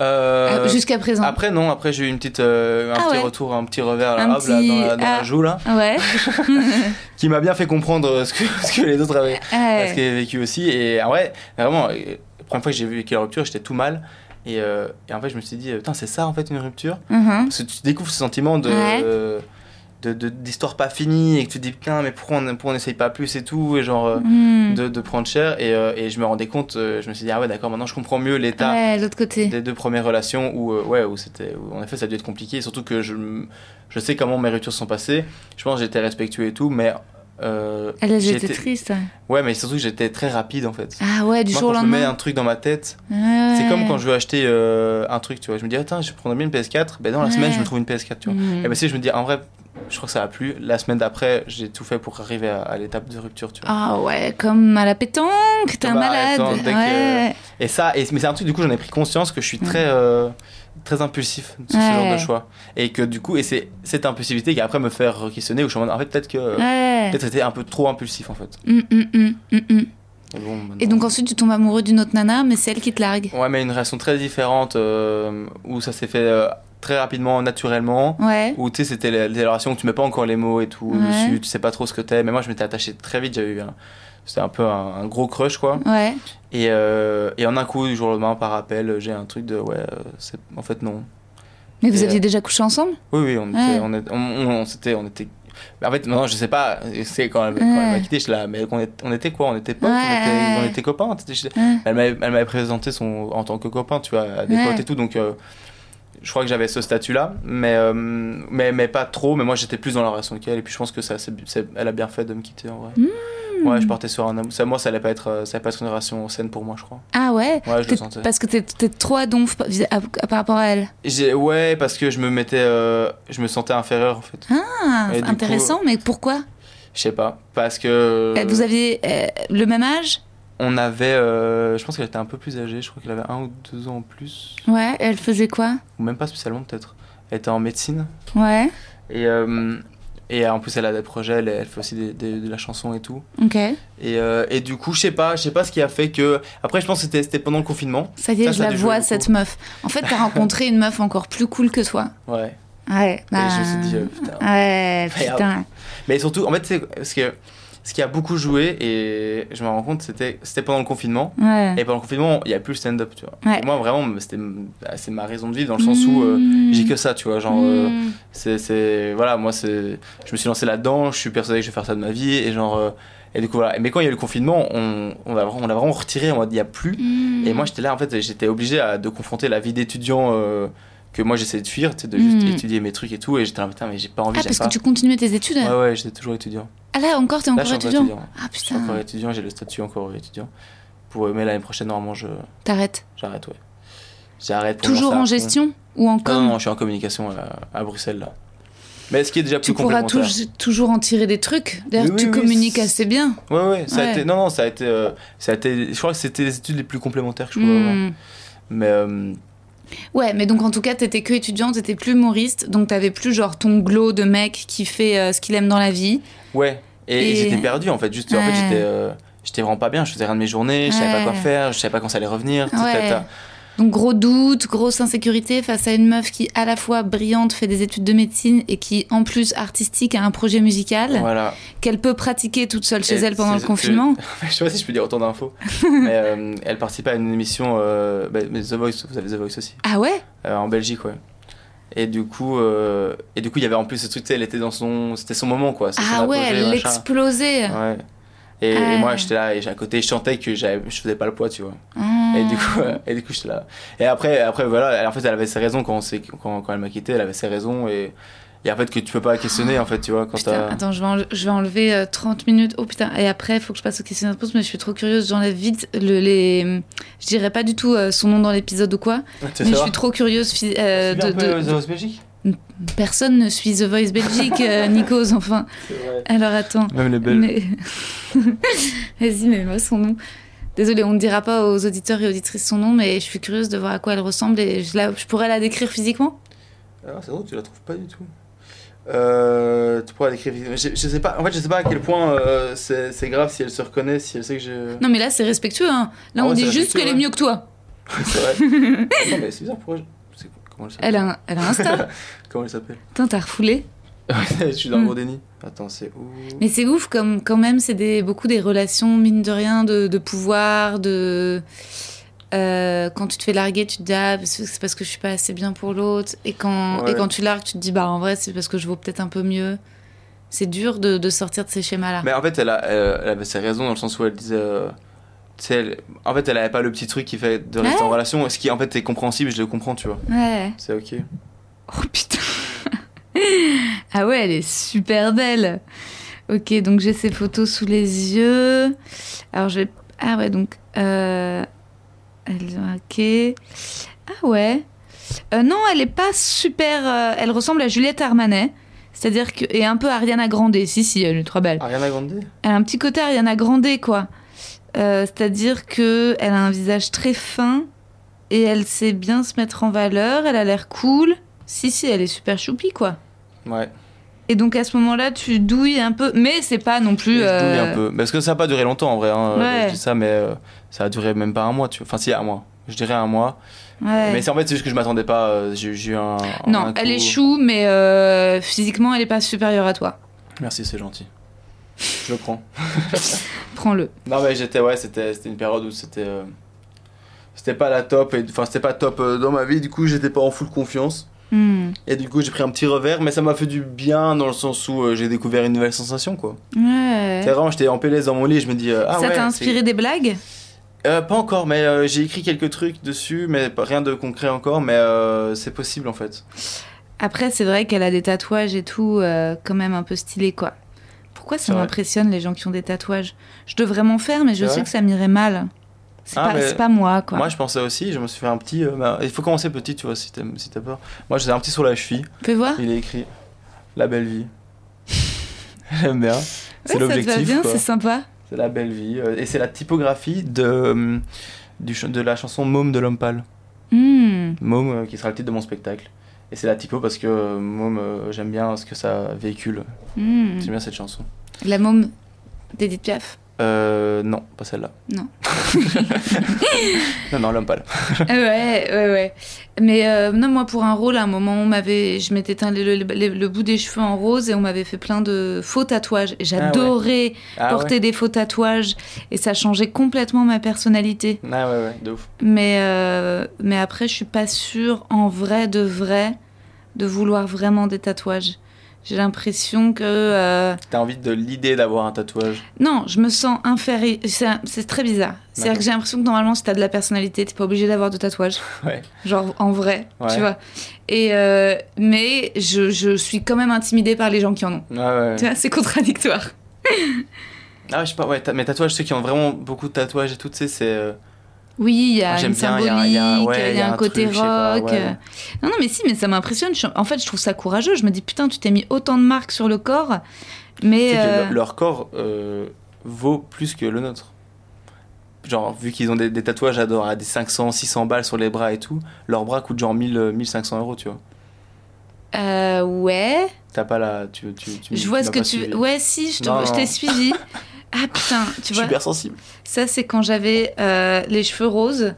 Euh, Ah, Jusqu'à présent. Après, non, après, j'ai eu une petite, euh, un Ah petit ouais. retour, un petit revers, là, Un hop, là, petit- dans, la, dans la ah. joue, là, Ouais. qui m'a bien fait comprendre euh, ce que, ce que les autres avaient, ce ouais. qu'ils avaient vécu aussi. Et vrai, vraiment, euh, la première fois que j'ai vécu la rupture, j'étais tout mal. Et, euh, et en fait, je me suis dit, putain, c'est ça, en fait, une rupture. Mhm. Parce que tu découvres ce sentiment de. Ouais. euh, d'histoire pas finie et que tu te dis putain mais pourquoi on n'essaye pas plus et tout et genre euh, Hmm. de, de prendre cher et, euh, et je me rendais compte euh, je me suis dit ah ouais d'accord maintenant je comprends mieux l'état Ouais, l'autre côté. des deux premières relations où euh, ouais où c'était en effet ça a dû être compliqué surtout que je je sais comment mes ruptures sont passées je pense que j'étais respectueux et tout mais euh, Elle, j'étais j'étais- triste. ouais. ouais mais surtout que j'étais très rapide en fait Ah ouais, du moi jour au quand je me mets lendemain. un truc dans ma tête Ouais. c'est comme quand je veux acheter euh, un truc tu vois je me dis attends je prendrais bien une PS4 ben dans la Ouais. semaine je me trouve une PS4 tu vois Hmm. et ben si je me dis en vrai je crois que ça a plu la semaine d'après j'ai tout fait pour arriver à, à l'étape de rupture tu vois Ah ouais, comme à la pétanque, t'es un malade. que- ouais. Et ça, et, mais c'est un truc, du coup, j'en ai pris conscience que je suis très, euh, très impulsif ce Ouais. genre de choix. Et que du coup, et c'est cette impulsivité qui après me faire questionner, où je en mode, en fait, peut-être que Ouais. peut-être c'était un peu trop impulsif en fait. Mais bon, maintenant- Et donc ensuite tu tombes amoureux d'une autre nana, mais c'est elle qui te largue. Ouais, mais une relation très différente euh, où ça s'est fait euh, très rapidement, naturellement. Ouais. Où tu sais, c'était les, les relations où tu mets pas encore les mots et tout dessus, tu sais pas trop ce que t'es. Mais moi, je m'étais attaché très vite, j'avais eu un. C'était un peu un, un gros crush quoi. Ouais. Et, euh, et en un coup, du jour au lendemain, par appel, j'ai un truc de ouais, euh, c'est en fait non. Mais vous Et, aviez euh, déjà couché ensemble? Oui, oui, on Ouais. était, on, était. En fait, maintenant, je sais pas, c'est quand elle, quand elle m'a quitté, je là, mais on, est- on était quoi On était potes, Ouais. on, était, on était copains. je-. Elle m'avait elle m'avait présenté son, en tant que copain, tu vois, à des potes et tout, donc euh, je crois que j'avais ce statut-là, mais, euh, mais, mais pas trop, mais moi j'étais plus dans la relation qu'elle, et puis je pense que ça, c'est- c'est- elle a bien fait de me quitter en vrai. Mmh. Ouais, je partais sur un amour. Ça, moi, ça allait pas être, euh, ça allait pas être une relation saine pour moi, je crois. Ah ouais Ouais, je le sentais. Parce que t'es t'es trop donf par rapport à elle. J'ai- Ouais, parce que je me mettais, euh, je me sentais inférieur en fait. Ah, Et du intéressant, mais pourquoi? Je sais pas, parce que Euh, Vous aviez euh, le même âge? on avait, euh, je pense qu'elle était un peu plus âgée. Je crois qu'elle avait un ou deux ans en plus, Ouais, elle faisait quoi? Ou même pas spécialement peut-être. Elle était en médecine Ouais, et euh, et en plus elle a des projets, elle, elle fait aussi des- des- de la chanson et tout. ok. Et, euh, et du coup, je sais pas, je sais pas ce qui a fait que. Après, je pense que c'était- pendant le confinement. Ça y est, Ça, je ça la vois, cette meuf. En fait, t'as rencontré une meuf encore plus cool que toi. Ouais. Ouais, bah... Et je me suis dit, euh, putain. Ouais, putain. Mais surtout, en fait, c'est parce que ce qui a beaucoup joué et je me rends compte, c'était c'était pendant le confinement. Ouais. Et pendant le confinement, il y a plus le stand-up, tu vois. Ouais. Moi, vraiment, c'était bah, c'est ma raison de vivre dans le sens où euh, Mmh. j'ai que ça, tu vois. Genre, euh, Mmh. c'est c'est voilà, moi, c'est je me suis lancé là-dedans. Je suis persuadé que je vais faire ça de ma vie et genre. euh, et du coup, voilà. Mais quand il y a eu le confinement, on, on l'a on l'a vraiment retiré en mode il n'y a plus. Mmh. Et moi, j'étais là, en fait, j'étais obligé à- de confronter la vie d'étudiant euh, que moi j'essayais de fuir, tu de juste Mm. étudier mes trucs et tout. Et j'étais là, putain, mais j'ai pas envie, Ah, parce pas. que tu continuais tes études Ouais, ouais, j'étais toujours étudiant. Ah là, encore, t'es encore encore étudiant. Ah Je suis encore putain, étudiant, j'ai le statut encore étudiant. Pour, mais l'année prochaine, normalement, je, t'arrêtes. j'arrête, ouais. J'arrête Toujours en gestion ou en Non, non, non, je suis en communication à, à Bruxelles, là. Mais ce qui est déjà Tu plus pourras complémentaire. tou- toujours en tirer des trucs. D'ailleurs, Oui, tu oui, communiques assez bien. Ouais, ouais, ça a été. Non, non, ça a été. euh, ça a été je crois que c'était les études les plus complémentaires que je pouvais avoir. Hmm. Mais. euh, Ouais, mais donc en tout cas, t'étais que étudiante, t'étais plus humoriste, donc t'avais plus genre ton glow de mec qui fait euh, ce qu'il aime dans la vie. ouais. Et, et Et- j'étais perdu, en fait. Juste, en fait, j'étais. euh, vraiment pas bien, je faisais rien de mes journées, je savais pas quoi faire, je savais pas quand ça allait revenir. Ouais. Donc gros doute, grosse insécurité face à une meuf qui à la fois brillante fait des études de médecine et qui en plus artistique a un projet musical Voilà. qu'elle peut pratiquer toute seule chez Et elle pendant le confinement. je sais pas si je peux dire autant d'infos, mais euh, elle participait à une émission, euh, bah, The Voice, vous avez The Voice aussi, Ah ouais? Euh, en Belgique, ouais. Et du coup, et du coup, il y avait en plus ce truc, elle était dans son, c'était son moment quoi. son Ah ouais, elle machin. explosait. Ouais. Et, et Ah. moi, j'étais là, et à côté, je chantais que je faisais pas le poids, tu vois. Ah. Et du coup, et du coup, j'étais là. Et après, après, voilà, en fait, elle avait ses raisons quand, on quand, quand elle m'a quitté, elle avait ses raisons et, et en fait que tu peux pas questionner, en fait, tu vois, quand Putain, attends, je vais, enle- je vais enlever euh, 30 minutes. Oh putain, et après, il faut que je passe aux questions de réponse, mais je suis trop curieuse. J'enlève vite le, les. Je dirais pas du tout euh, son nom dans l'épisode ou quoi, mais je suis trop curieuse. euh, Tu de, de- The Voice Belgique Personne ne suit The Voice Belgique, euh, Nikos, enfin. Alors attends. Même les belles. Mais... Vas-y, mais moi son nom. Désolée, on ne dira pas aux auditeurs et auditrices son nom, mais je suis curieuse de voir à quoi elle ressemble et je, la- je pourrais la décrire physiquement? Ah, c'est drôle, tu la trouves pas du tout. Euh, tu pourrais l'écrire. Je, je sais pas. En fait, je sais pas à quel point euh, c'est grave si elle se reconnaît, si elle sait que je. Non, mais là c'est respectueux, hein. Là Ah on ouais, dit juste qu'elle est mieux que toi. c'est vrai. non, mais c'est bizarre. Pourquoi je... Comment elle a un, elle a un Insta. Comment elle s'appelle Putain, t'as refoulé. Je suis dans le Mm. gros déni. Attends, c'est où? Mais c'est ouf, comme quand même, c'est des, beaucoup des relations, mine de rien, de, de pouvoir, de. euh, quand tu te fais larguer, tu te dis ah, c'est parce que je suis pas assez bien pour l'autre. Et quand, Ouais. et quand tu largues, tu te dis bah en vrai, c'est parce que je vaux peut-être un peu mieux. C'est dur de, de sortir de ces schémas-là. Mais en fait, elle, a, elle, elle avait ses raisons dans le sens où elle disait. euh, elle- en fait, elle avait pas le petit truc qui fait de rester Ouais. en relation. Ce qui en fait est compréhensible, je le comprends, tu vois. Ouais. C'est ok. Oh putain. ah ouais, elle est super belle. Ok, donc j'ai ces photos sous les yeux. Alors je vais. Ah ouais, donc. Euh... Elle... Ok. Ah ouais. Euh, non, elle est pas super. euh, Elle ressemble à Juliette Armanet. C'est-à-dire que. Et un peu Ariana Grande. Si, si, elle est trop belle. Ariana Grande? Elle a un petit côté Ariana Grande, quoi. Euh, C'est-à-dire que elle a un visage très fin et elle sait bien se mettre en valeur. Elle a l'air cool. Si, si, elle est super choupie, quoi. Ouais. Et donc à ce moment-là, tu douilles un peu, mais c'est pas non plus. Je douille euh, un peu. Parce que ça a pas duré longtemps en vrai. hein. Ouais. Je dis ça, mais euh, ça a duré même pas un mois, tu vois. Enfin, si, un mois. Je dirais un mois. ouais. Mais c'est en fait, c'est juste que je m'attendais pas. euh, J'ai eu un. Non, un elle coup- est chou, mais euh, physiquement, elle est pas supérieure à toi. Merci, c'est gentil. Je le prends. Prends-le. Non, mais j'étais, ouais, c'était une période où c'était. euh, C'était pas la top. Enfin, c'était pas top euh, dans ma vie. Du coup, j'étais pas en full confiance. Hmm. Et du coup, j'ai pris un petit revers. Mais ça m'a fait du bien dans le sens où euh, j'ai découvert une nouvelle sensation, quoi. Ouais. C'est vraiment, j'étais en PLS dans mon lit. Je me dis. euh, ah Ça ouais, t'a inspiré des blagues? Euh, pas encore, mais euh, j'ai écrit quelques trucs dessus, mais rien de concret encore, mais euh, c'est possible en fait. Après, c'est vrai qu'elle a des tatouages et tout, quand même un peu stylé, quoi. Pourquoi ça m'impressionne les gens qui ont des tatouages? Je devrais m'en faire, mais je sais que ça m'irait mal. C'est Ah, pas, c'est pas moi, quoi. Moi je pensais aussi, je me suis fait un petit. euh, bah, il faut commencer petit, tu vois, si t'as si peur. Moi j'ai un petit sur la cheville, Fais voir. il est écrit La belle vie. J'aime bien. C'est Ouais, ça te va l'objectif. bien, c'est sympa. C'est la belle vie. euh, Et c'est la typographie de, euh, du, de la chanson Môme de l'homme pâle. Hmm. Môme qui sera le titre de mon spectacle. Et c'est la typo parce que Môme, j'aime bien ce que ça véhicule. Hmm. J'aime bien cette chanson. La môme d'Edith Piaf. Euh, non, pas celle-là. Non. non, non, l'homme pâle. Ah ouais, ouais, ouais. Mais euh, non, moi, pour un rôle, à un moment, on m'avait, je m'étais teint le, le- le- le bout des cheveux en rose et on m'avait fait plein de faux tatouages. Et J'adorais Ah porter ouais. des faux tatouages et ça changeait complètement ma personnalité. Ah ouais, ouais, de ouf. Mais, euh, mais après, je suis pas sûre, en vrai de vrai, de vouloir vraiment des tatouages. J'ai l'impression que... euh, T'as envie de l'idée d'avoir un tatouage. Non, je me sens inférieure. C'est très bizarre. C'est-à-dire que j'ai l'impression que normalement, si t'as de la personnalité, t'es pas obligé d'avoir de tatouage. Ouais. Genre en vrai, Ouais. tu vois. Et euh, mais je, je suis quand même intimidée par les gens qui en ont. Ah ouais. Tu vois, c'est contradictoire. Ah ouais, je sais pas, ouais, mes tatouages, ceux qui ont vraiment beaucoup de tatouages et tout, tu sais, c'est. Euh, Oui, il y a Moi, une symbolique, il y y a- a, ouais, il y a un, côté truc, sais pas, rock. ouais. euh. Non, non, mais si, mais ça m'impressionne. En fait, je trouve ça courageux. Je me dis, putain, tu t'es mis autant de marques sur le corps. Mais. Euh, le- leur corps euh, vaut plus que le nôtre. Genre, vu qu'ils ont des, des tatouages à, genre, à des 500, 600 balles sur les bras et tout, leurs bras coûtent genre 1000, euh, 1500 euros, tu vois. euh, ouais. T'as pas la. Tu, tu, tu- Je vois ce que tu. suivi. Ouais, si, je te- t'ai suivi. Ah putain, tu vois. hyper sensible. Ça, c'est quand j'avais euh, les cheveux roses.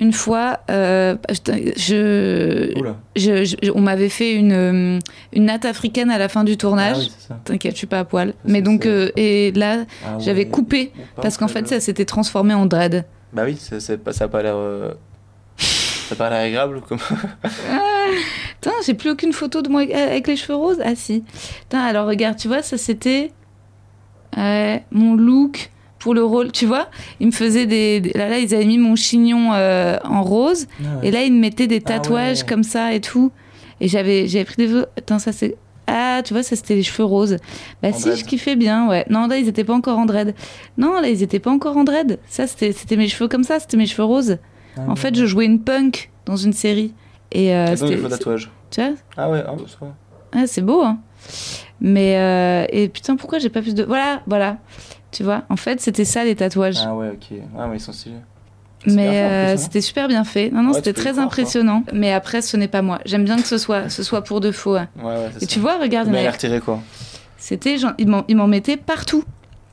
Une fois, euh, je, on m'avait fait une, euh, une natte africaine à la fin du Ah tournage. oui, ça. T'inquiète, je suis pas à poil. Mais donc, ça. euh, et là, Ah j'avais ouais. coupé parce qu'en fait, ça s'était transformé en dread. Bah oui, c'est c'est pas, ça a pas l'air. Ça l'air agréable comme. Putain, j'ai plus aucune photo de moi avec- avec les cheveux roses. Ah si. Putain, alors regarde, tu vois, ça c'était euh, mon look pour le rôle. Tu vois, ils me faisaient des. des- Là, là, ils avaient mis mon chignon euh, en rose. Et là, ils me mettaient des Ah tatouages ouais. comme ça et tout. Et j'avais, j'avais pris des. Attends, ça c'est. Ah, tu vois, ça c'était les cheveux roses. Bah En si, dread. je kiffais bien, ouais. Non, là, ils étaient pas encore en dread. Non, là, ils étaient pas encore en dread. Ça, c'était, c'était mes cheveux comme ça, c'était mes cheveux roses. en fait, je jouais une punk dans une série. Et euh, c'était. Tu vois Ah ouais, ah, ah, c'est beau, hein. Mais euh, et putain, pourquoi j'ai pas plus de voilà, voilà. Tu vois, en fait, c'était ça les tatouages. Ah ouais, ok. Ah, mais ils sont stylés. Mais euh, hein. c'était super bien fait. Non, non, Ouais, c'était très croire, impressionnant. Mais après, ce n'est pas moi. J'aime bien que ce soit, ce soit pour de faux. hein. Ouais, ouais, Et ça. tu vois, regarde, Mais il il y a a- retiré quoi c'était genre, ils m'en, ils m'en mettaient partout.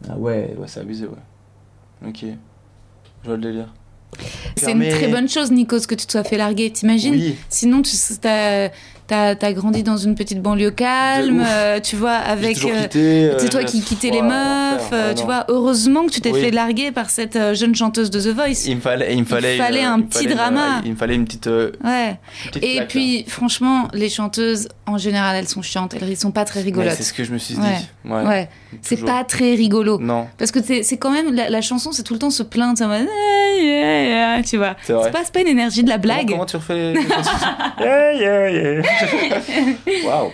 Ah ouais, ouais, c'est abusé, ouais. Ok. Je vois le délire. C'est une très bonne chose, Nikos, que tu te sois fait larguer. T'imagines? Oui. Sinon, tu t'as, t'as grandi dans une petite banlieue calme, euh, tu vois, avec. euh, euh, C'est toi qui quittais les meufs, tu vois. Heureusement que tu t'es Oui. fait larguer par cette jeune chanteuse de The Voice. Il me fallait, il me fallait, fallait une- un il petit fallait drama. il me fallait une petite. Ouais. une petite Et puis, franchement, les chanteuses, en général, elles sont chiantes. Elles sont pas très rigolotes. C'est ce que je me suis Ouais. dit. Ouais. Ouais. C'est pas très rigolo. Non, Parce que c'est c'est quand même. La, la chanson, c'est tout le temps se plaindre. c'est en mode, yeah, yeah, Tu vois. c'est pas, pas une énergie de la Comment- blague. Comment, tu refais les- Yeah, yeah, yeah. Waouh.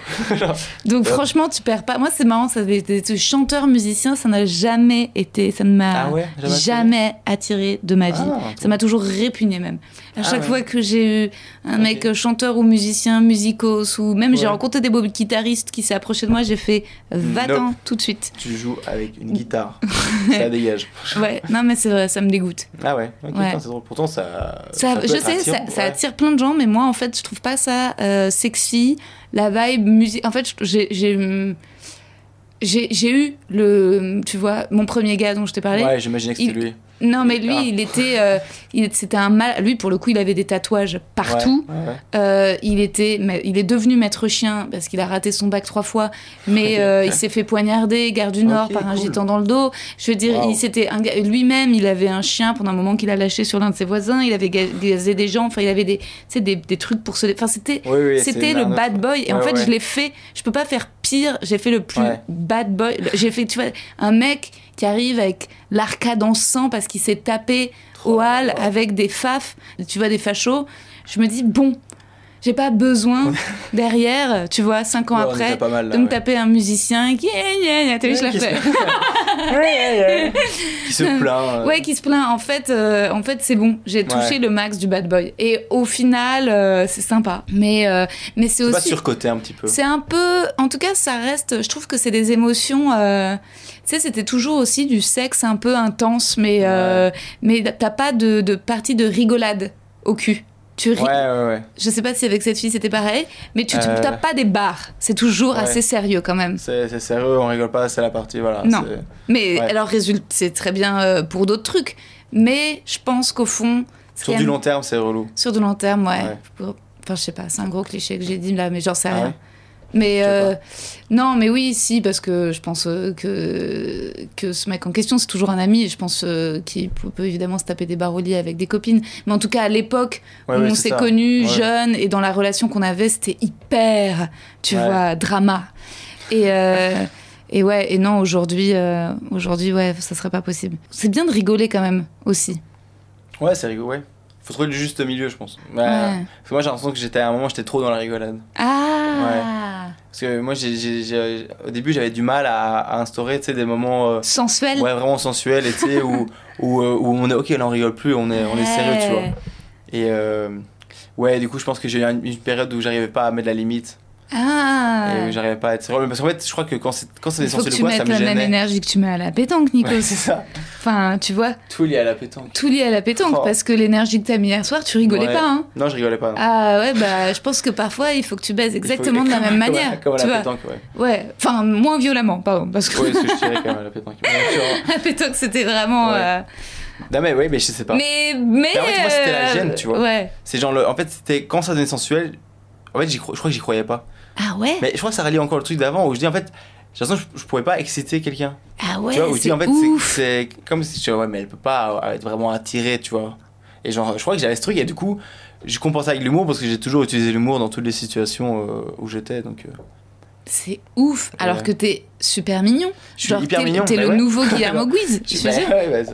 Donc, franchement, tu perds pas. Moi, c'est marrant. Ça, des chanteurs, musiciens, ça n'a jamais été. Ça ne m'a Ah ouais, jamais attiré jamais attiré de ma vie. Ah, Ça m'a toujours répugné même. À Ah chaque ouais. fois que j'ai eu un mec chanteur ou musicien, musicos, ou même j'ai rencontré des beaux guitaristes qui s'est approché de moi, j'ai fait va-t'en tout de suite. Tu joues avec une guitare. ça dégage. Ouais, non mais c'est vrai, ça me dégoûte. Ah ouais, ok, Ouais. putain, c'est drôle. Pourtant, ça. Je sais, ça, attirant, ça ouais. attire plein de gens, mais moi en fait, je trouve pas ça euh, sexy. La vibe musique. En fait, j'ai. j'ai j'ai j'ai eu le tu vois mon premier gars dont je t'ai parlé Ouais, j'imaginais que c'était Il- lui. Non mais lui Ah. il était euh, il c'était un mal lui pour le coup il avait des tatouages partout Ouais, ouais. Euh, il était, mais il est devenu maître chien parce qu'il a raté son bac trois fois, mais euh, il s'est fait poignarder, gare du Nord, par un cool. gitan dans le dos. Je veux dire, Wow. il s'était lui-même, il avait un chien pendant un moment qu'il a lâché sur l'un de ses voisins. Il avait ga- gazé des gens. Enfin, il avait des, des, des trucs pour se, enfin, c'était, Oui, oui, c'était le bad boy. Et en fait, je l'ai fait. Je peux pas faire pire. J'ai fait le plus bad boy. J'ai fait, tu vois, un mec qui arrive avec l'arcade en sang parce qu'il s'est tapé au hall avec des faf, tu vois, des fachos. Je me dis, bon, j'ai pas besoin derrière, tu vois, cinq ans Ouais, après, mal, là, de me ouais. taper un musicien qui, vu, je la Qui se-. Qui se plaint. euh, Ouais, qui se plaint. En fait, euh, en fait, c'est bon. J'ai touché Ouais. le max du bad boy. Et au final, euh, c'est sympa. Mais, mais c'est C'est pas aussi. surcoté un petit peu. C'est un peu, en tout cas, ça reste. Je trouve que c'est des émotions. Tu sais, c'était toujours aussi du sexe un peu intense, mais euh, mais t'as pas de, de partie de rigolade au cul. Tu ris. Ouais, ouais, ouais. Je sais pas si avec cette fille c'était pareil, mais tu Euh. t'as pas des barres. C'est toujours assez sérieux quand même. C'est c'est sérieux, on rigole pas, c'est la partie, voilà. Non. c'est- Mais alors résulte, c'est très bien euh, pour d'autres trucs. Mais je pense qu'au fond, c'est Sur du long terme, c'est relou. sur du long terme, ouais. Enfin, je sais pas, c'est un gros cliché que j'ai dit là, mais j'en sais Ah rien. Mais euh, non, mais oui, si, parce que je pense euh, que, que ce mec en question, c'est toujours un ami, je pense euh, qu'il peut, évidemment se taper des lit avec des copines. Mais en tout cas, à l'époque Ouais, où ouais, on s'est connus, Ouais. jeunes, et dans la relation qu'on avait, c'était hyper, tu vois, drama. Et, euh, et ouais, et non, aujourd'hui, euh, aujourd'hui, ouais, ça serait pas possible. C'est bien de rigoler quand même, aussi. Ouais, c'est rigolo, ouais. Faut trouver le juste milieu, je pense. Ouais. Parce que moi, j'ai l'impression que j'étais à un moment, j'étais trop dans la rigolade. Ah Parce que moi, au début, j'avais du mal à, à instaurer, des moments euh, Sensuel ouais, vraiment sensuels, et tu sais, où, où, euh, où on est, ok, là, on rigole plus, on est, on est sérieux, tu vois. Et euh, ouais, du coup, je pense que j'ai eu une période où j'arrivais pas à mettre la limite. Ah Et j'arrivais pas à être sérieux. Mais Parce qu'en fait, je crois que quand c'est, quand c'est des Il faut que sensuels tu ou quoi, ça mettes me la même gênait. énergie que tu mets à la pétanque, Nico. Ouais, c'est ça. Enfin, tu vois, Tout lié à la pétanque. tout lié à la pétanque, Oh. parce que l'énergie que t'as mis hier soir, tu rigolais Ouais. pas, hein Non, je rigolais pas. non. Ah ouais, bah je pense que parfois il faut que tu baises faut- exactement de la comme- même comme- manière, Comme à tu la vois. pétanque, ouais. Ouais, enfin moins violemment, pardon, parce que Ouais, parce que je tirais quand même à la pétanque. Tu la pétanque c'était vraiment. Ouais. euh, Non, mais oui, mais je sais pas. Mais mais. Mais en fait, moi, c'était la euh, gêne, tu vois. Ouais. C'est genre, le... en fait, c'était quand ça devenait sensuel. En fait, je crois que j'y croyais pas. Ah ouais? Mais je crois que ça rallie encore le truc d'avant où je dis en fait, j'ai l'impression que je, je pourrais pas exciter quelqu'un. Ah ouais. tu vois, où je dis en fait, c'est comme si tu vois, ouais, mais elle peut pas être vraiment attirée, tu vois. Et genre, je crois que j'avais ce truc, et du coup, je compensais avec l'humour parce que j'ai toujours utilisé l'humour dans toutes les situations euh, où j'étais. Donc, euh, C'est ouf. Alors Ouais. que t'es super mignon. je suis Genre, hyper t'es, mignon. T'es bah le ouais. nouveau Guillermo Guiz. Ça,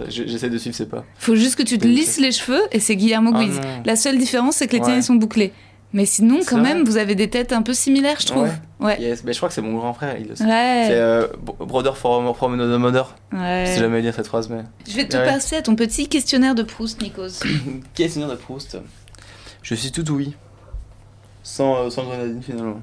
je- j'essaie de suivre, c'est pas. Faut juste que tu te lisses les cheveux et c'est Guillermo Ah Guiz. La seule différence, c'est que les tiens Ouais. ils sont bouclés. Mais sinon, quand même, vous avez des têtes un peu similaires, je trouve. Ouais. Yes, mais je crois que c'est mon grand frère, il le sait. Ouais. C'est euh, Bro- Brother from, from another mother. Ouais. Je sais jamais dire cette phrase, mais. Je vais te Ouais. passer à ton petit questionnaire de Proust, Nikos. Questionnaire de Proust. Je suis tout oui. Sans, euh, sans grenadine finalement.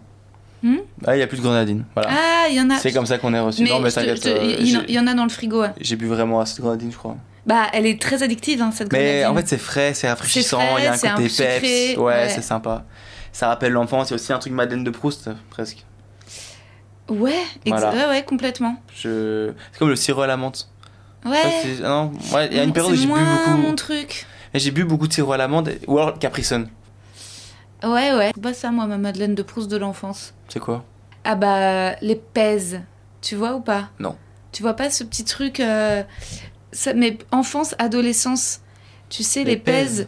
Hmm ah, il n'y a plus de grenadine. Voilà. Ah, il y en a. c'est comme ça qu'on est reçu. Mais, non, mais te- euh, il y, en- a dans le frigo. J'ai bu vraiment assez de grenadine, je crois. Bah, elle est très addictive, hein, cette Mais grenadine. en fait, c'est frais, c'est rafraîchissant, il y a un c'est un côté sucré, peps. Ouais, ouais. c'est sympa. Ça rappelle l'enfance, il y a aussi un truc Madeleine de Proust, presque. Ouais, Voilà. ouais, ouais, complètement. Je... C'est comme le sirop à la menthe. Ouais. C'est- non, ouais, il y a une période où C'est j'ai bu beaucoup. mon truc. J'ai bu beaucoup de sirop à l'amande, ou alors Capri Sun. Ouais, ouais. Pas ça, moi, ma Madeleine de Proust de l'enfance. C'est quoi? Ah bah, les pèses. Tu vois ou pas? Non. Tu vois pas ce petit truc euh, ça, Mais enfance, adolescence, tu sais, les, Les pèses,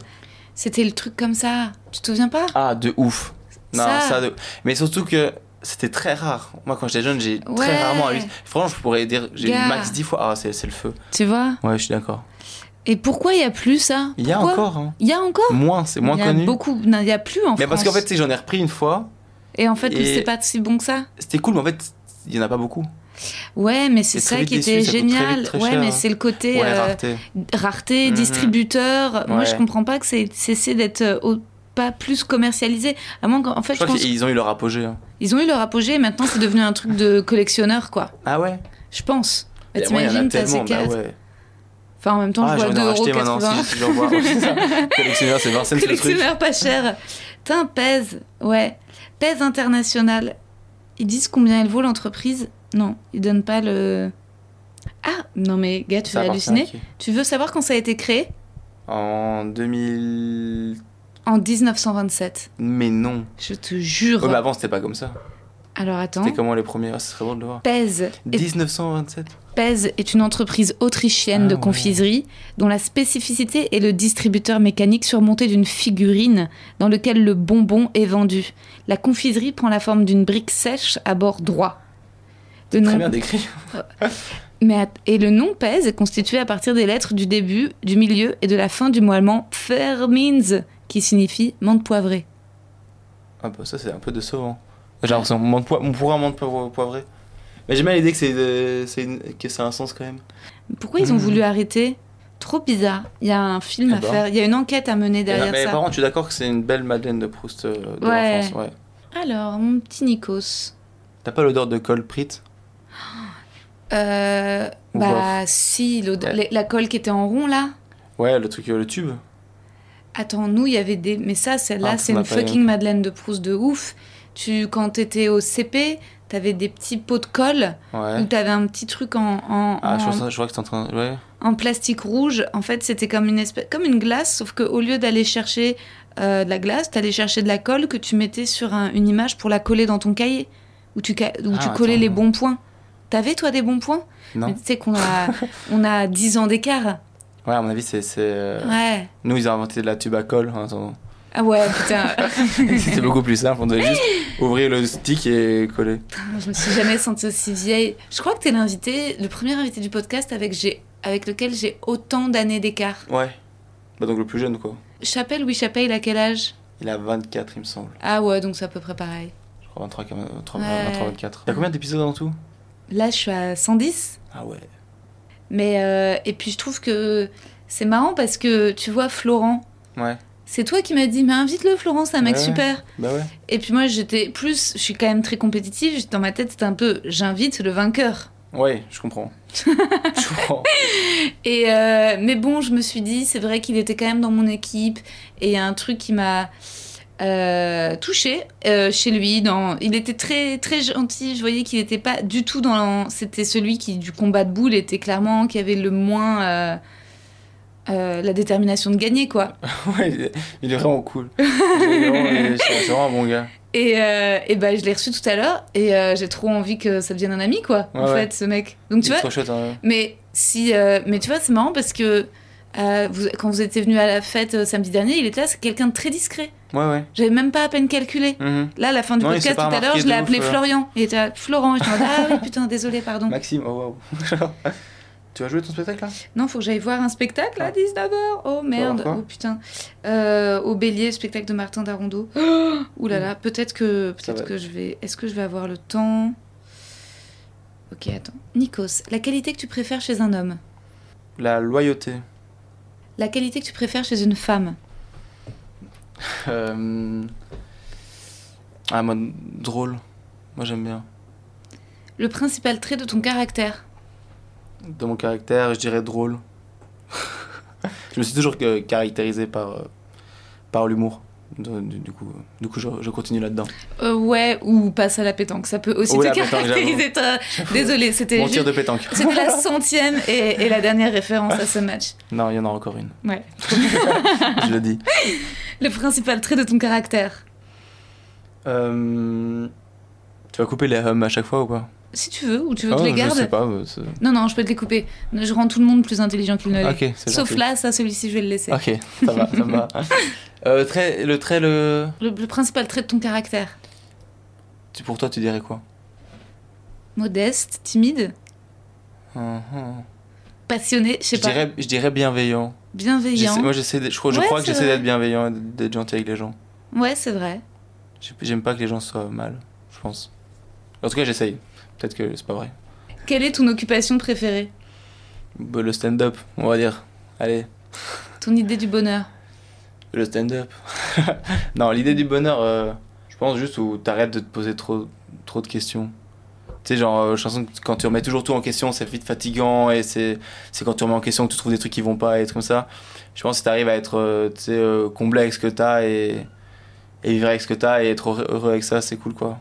c'était le truc comme ça. Tu te souviens pas? Ah, de ouf. Non, Ça. ça, de... Mais surtout que c'était très rare. Moi, quand j'étais jeune, j'ai Ouais. très rarement eu. Franchement, je pourrais dire, j'ai eu max 10 fois. Ah, c'est le feu. Tu vois? Ouais, je suis d'accord. Et pourquoi il y a plus ça? Il y a encore, hein. Il y a encore? Moins, c'est moins y a connu. beaucoup. Il y a plus en Mais parce qu'en fait, j'en ai repris une fois. Et en fait, Et- c'est pas si bon que ça. C'était cool, mais en fait, il y en a pas beaucoup. Ouais, mais c'est ça qui était très vite génial. très ouais, mais hein. c'est le côté Ouais, euh, rareté. rareté, Mhm. distributeur. Moi, je comprends pas que c'est cessé d'être euh, au- pas plus commercialisé. À moins qu'en en fait, Je je crois pense qu'ils ont eu leur apogée. hein. ils ont eu leur apogée et maintenant c'est devenu un truc de collectionneur, quoi. Ah ouais? Je pense. Bah, T'imagines, t'as ces tellement. Bah ouais. Enfin, en même temps, Ah, je vois envie d'en 2,80€. racheter maintenant. Si, si j'en vois. Collectionneur, c'est Vincennes, c'est le truc. Collectionneur pas cher. Putain, pèse. Ouais. Pèse international. Ils disent combien elle vaut l'entreprise? Non, ils donnent pas le. Ah, non mais gars, tu vas halluciner. Tu veux savoir quand ça a été créé? En 2000. En 1927. Mais non. Je te jure. Ouais, mais avant, c'était pas comme ça. Alors attends. C'était comment les premiers Ah, Ce serait bon de le voir. Pèse est, 1927. Pèse est une entreprise autrichienne Ah de ouais. confiserie dont la spécificité est le distributeur mécanique surmonté d'une figurine dans lequel le bonbon est vendu. La confiserie prend la forme d'une brique sèche à bord droit. Très bien décrit. Mais et le nom pèse est constitué à partir des lettres du début, du milieu et de la fin du mot allemand Pfermins, qui signifie menthe poivrée. Ah bah ça, c'est un peu décevant. J'ai l'impression. Mon, poi- mon pourra menthe po- poivrée. Mais j'aime bien l'idée que c'est une- que ça a un sens quand même. Pourquoi ils ont Mhm. voulu arrêter? Trop bizarre. Il y a un film Eh à ben. faire, il y a une enquête à mener derrière mais ça. par contre, je suis d'accord que c'est une belle Madeleine de Proust euh, de Ouais. l'enfance. Ouais. Alors, mon petit Nikos. T'as pas l'odeur de colprit Euh, bah si, Ouais. la colle qui était en rond là. Ouais, le truc, euh, le tube. Attends, nous il y avait des, mais ça, celle-là, Ah, c'est une fucking Madeleine de Proust de ouf. Tu, quand t'étais au CP, t'avais des petits pots de colle Ouais. où t'avais un petit truc en, en, Ah, je en- vois que t'es en train. Ouais. en plastique rouge. En fait, c'était comme une espèce, comme une glace, sauf que au lieu d'aller chercher euh, de la glace, t'allais chercher de la colle que tu mettais sur un- une image pour la coller dans ton cahier, où tu, où Ah, tu collais attends. les bons points. T'avais toi des bons points? Non. Tu sais qu'on a, on a 10 ans d'écart. Ouais, à mon avis, c'est. euh, Ouais. Nous, ils ont inventé de la tube à colle. en attendant. Ah ouais, putain. C'était beaucoup plus simple. On devait juste ouvrir le stick et coller. je me suis jamais sentie aussi vieille. Je crois que t'es l'invité, le premier invité du podcast avec, avec lequel j'ai autant d'années d'écart. Ouais. Bah, donc le plus jeune, quoi. Chapelle, oui, Chapelle, il a quel âge? Il a 24, il me semble. Ah ouais, donc c'est à peu près pareil. Je crois 23, 23, Ouais. 23 24. T'as combien d'épisodes en tout? Là, je suis à 110. Ah ouais. Mais euh, et puis je trouve que c'est marrant parce que tu vois Florent, Ouais. c'est toi qui m'as dit mais invite-le Florent, c'est un mec Ouais. super. Bah ouais. Et puis moi j'étais plus, je suis quand même très compétitive. Dans ma tête c'était un peu j'invite le vainqueur. Ouais, je comprends. je comprends. Et euh, mais bon je me suis dit c'est vrai qu'il était quand même dans mon équipe et il y a un truc qui m'a euh, touchée euh, chez lui. Dans, il était très très gentil. Je voyais qu'il n'était pas du tout dans. C'était celui qui du combat de boule était clairement qui avait le moins euh, euh, la détermination de gagner quoi. ouais, il est, vraiment cool. C'est vraiment un bon gars. Et, euh, et ben je l'ai reçu tout à l'heure et euh, j'ai trop envie que ça devienne un ami quoi. en Ouais, ouais. fait ce mec. Donc tu il vois. trop chouette. hein. Mais si, mais tu vois, c'est marrant parce que Euh, vous- quand vous étiez venu à la fête euh, samedi dernier, il était là, c'est quelqu'un de très discret. Ouais, ouais. J'avais même pas à peine calculé. Mhm. Là, à la fin du Non, podcast tout à l'heure, je l'ai appelé ouf, euh. Florian. Il était là, Florent. Et je dis, ah oui, putain, désolé, pardon. Maxime, oh waouh. tu vas jouer ton spectacle là? Non, faut que j'aille voir un spectacle à Ah. 19h. Oh merde. Oh putain. Euh, au Bélier, spectacle de Martin Darondo. Ouh là là, peut-être que, Ça peut-être va. que je vais. Est-ce que je vais avoir le temps? Ok, attends. Nikos, la qualité que tu préfères chez un homme? La loyauté. La qualité que tu préfères chez une femme Euh... Ah, moi, drôle. Moi, j'aime bien. Le principal trait de ton caractère Dans mon caractère, je dirais drôle. je me suis toujours euh, caractérisé par, euh, par l'humour. Du, coup, du coup je, je continue là-dedans. Euh, Ouais, ou passe à la pétanque. Ça peut aussi Ou te caractériser. Désolée, c'était Mon tir de pétanque. C'était la centième et, et la dernière référence à ce match. Non, il y en a encore une. Ouais. je le dis. Le principal trait de ton caractère Euh, Tu vas couper les hums à chaque fois ou pas Si tu veux, ou tu veux que je les Je garde sais pas. Non, non, je peux te les couper. Je rends tout le monde plus intelligent qu'il ne l'est. Sauf gentil. là, ça, celui-ci, je vais le laisser. Ok, ça va, ça va. Euh, trait, le trait, le... Le, le principal trait de ton caractère tu- Pour toi, tu dirais quoi? Modeste, timide, Hum, hum. passionné, je sais pas, dirais, je dirais bienveillant. bienveillant. Moi, j'essaie, je crois, je Ouais, crois que j'essaie d'être bienveillant et d'être gentil avec les gens. Ouais, c'est vrai. J'ai- J'aime pas que les gens soient mal, je pense. En tout cas, j'essaye. Peut-être que c'est pas vrai. Quelle est ton occupation préférée? Bah, le stand-up, on va dire. Allez, Ton idée du bonheur le stand-up. non, l'idée du bonheur, euh, je pense juste où t'arrêtes de te poser trop, trop de questions. Tu sais, genre, euh, que quand tu remets toujours tout en question, c'est vite fatigant et c'est quand tu remets en question que tu trouves des trucs qui vont pas et être comme ça. Je pense que si t'arrives à être euh, tu sais, euh, comblé avec ce que t'as et, et vivre avec ce que t'as et être heureux avec ça, c'est cool quoi.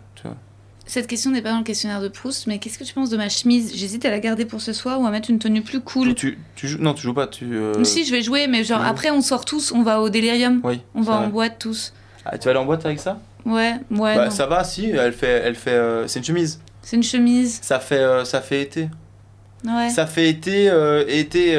Cette question n'est pas dans le questionnaire de Proust, mais qu'est-ce que tu penses de ma chemise? J'hésite à la garder pour ce soir ou à mettre une tenue plus cool? Tu, tu joues, non, tu joues pas. Tu, euh, Si, je vais jouer, mais genre après on sort tous, on va au délirium, Oui. on va en boîte tous. Ah, tu vas aller en boîte avec ça? Ouais, ouais, Bah, ça va, si. Elle fait, elle fait. euh, c'est une chemise. c'est une chemise. Ça fait, euh, ça fait été. Ouais, Ça fait été, été,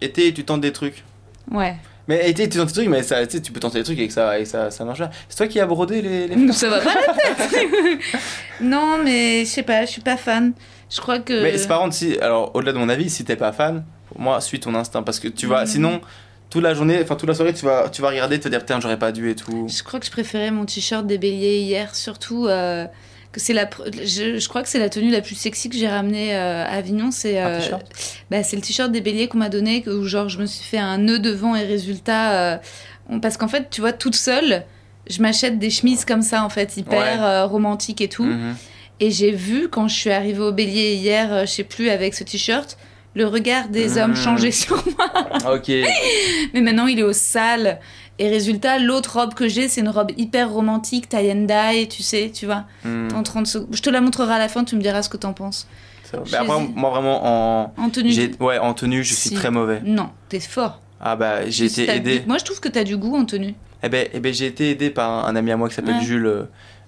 été, et tu tentes des trucs. ouais. Mais tu tentes des trucs, mais ça, tu peux tenter des trucs et que ça, et ça, ça marche pas. C'est toi qui as brodé les. les... Ça va pas la tête Non, mais je sais pas, je suis pas fan. Je crois que. Mais c'est par contre, si, alors au-delà de mon avis, si t'es pas fan, pour moi, suis ton instinct parce que tu vas, Mhm. sinon, toute la journée, enfin toute la soirée, tu vas, tu vas regarder, te dire putain, j'aurais pas dû et tout. Je crois que je préférais mon t-shirt des béliers hier, surtout euh, que c'est la. Je, je crois que c'est la tenue la plus sexy que j'ai ramenée euh, à Avignon. C'est euh, bah, c'est le t-shirt des béliers qu'on m'a donné, où genre je me suis fait un nœud devant et résultat. euh, on- parce qu'en fait, tu vois, toute seule, je m'achète des chemises comme ça, en fait, hyper Ouais. romantiques et tout. Mhm. Et j'ai vu quand je suis arrivée au bélier hier, je sais plus, avec ce t-shirt, le regard des hommes Mhm. changer sur moi. Ok. Mais maintenant, il est au sale. Et résultat, l'autre robe que j'ai, c'est une robe hyper romantique, tie and dye, tu sais, tu vois. Mhm. En 30 secondes. Je te la montrerai à la fin, tu me diras ce que t'en penses. Mais après, moi vraiment en, En tenue. ouais, en tenue, je suis Si. très mauvais. Non, t'es fort. Ah bah, j'ai été aidé. Moi, je trouve que t'as du goût en tenue. Eh ben, eh ben j'ai été aidé par un, un ami à moi qui s'appelle Ouais. Jules, euh,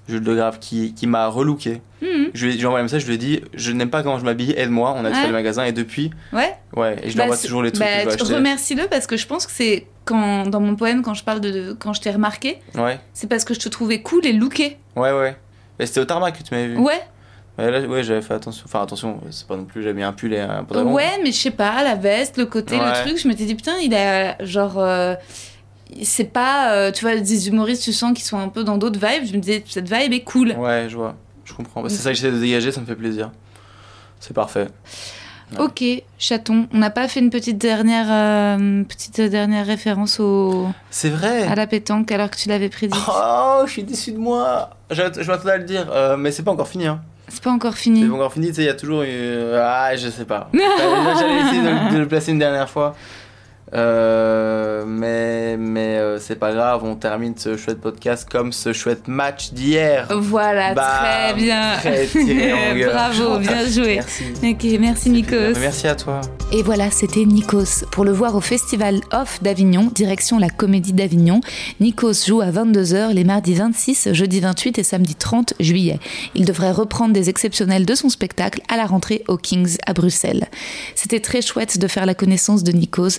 Jules de Grave, qui, qui m'a relooké. Lui ai, je lui ai envoyé un message, je lui ai dit, je n'aime pas quand je m'habille, aide-moi. On a Ouais. fait le magasin et depuis, Ouais. ouais, et je lui Bah, envoie c'est- toujours les trucs bah, que je veux acheter. Remercie-le parce que je pense que c'est quand dans mon poème, quand je parle de, de- quand je t'ai remarqué, Ouais, c'est parce que je te trouvais cool et looké. ouais, ouais. Mais c'était au tarmac que tu m'avais vu. Ouais. Ouais, là, ouais, j'avais fait attention. Enfin, attention, c'est pas non plus, j'avais mis un pull et un pantalon. Ouais, mais je sais pas, la veste, le côté, Ouais. le truc, je m'étais dit putain, il a genre. euh, c'est pas. euh, tu vois, des humoristes, tu sens qu'ils sont un peu dans d'autres vibes. Je me disais, cette vibe est cool. Ouais, je vois. Je comprends. Bah, c'est ça que j'essaie de dégager, ça me fait plaisir. C'est parfait. Ouais. Ok, chaton. On n'a pas fait une petite dernière, euh, petite dernière référence au, C'est vrai. à la pétanque alors que tu l'avais prédit. Oh, je suis déçu de moi. Je, je m'attendais à le dire, euh, mais c'est pas encore fini. Hein. C'est pas encore C'est fini. pas encore fini, tu sais, il y a toujours. une- Ah, je sais pas. J'allais j'allais essayer de, de le placer une dernière fois. Euh, mais mais euh, c'est pas grave, on termine ce chouette podcast comme ce chouette match d'hier. Voilà, très bien. très. Bravo, bien joué. Merci. Ok, merci Nikos. Merci à toi. Et voilà, c'était Nikos. Pour le voir au Festival Off d'Avignon, direction la Comédie d'Avignon, Nikos joue à 22h les mardis 26, jeudi 28 et samedi 30 juillet. Il devrait reprendre des exceptionnels de son spectacle à la rentrée au Kings à Bruxelles. C'était très chouette de faire la connaissance de Nikos.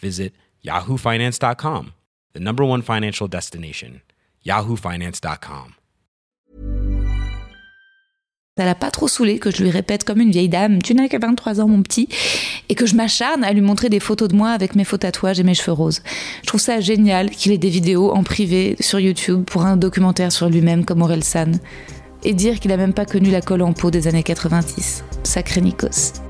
visit yahoofinance.com, the number one financial destination, yahoofinance.com. ça l'a pas trop saoulé que je lui répète comme une vieille dame Tu n'as que 23 ans, mon petit et que je m'acharne à lui montrer des photos de moi avec mes faux tatouages et mes cheveux roses. Je trouve ça génial qu'il ait des vidéos en privé sur YouTube pour un documentaire sur lui-même comme Aurel San. Et dire qu'il a même pas connu la colle en peau des années 90. Sacré Nikos.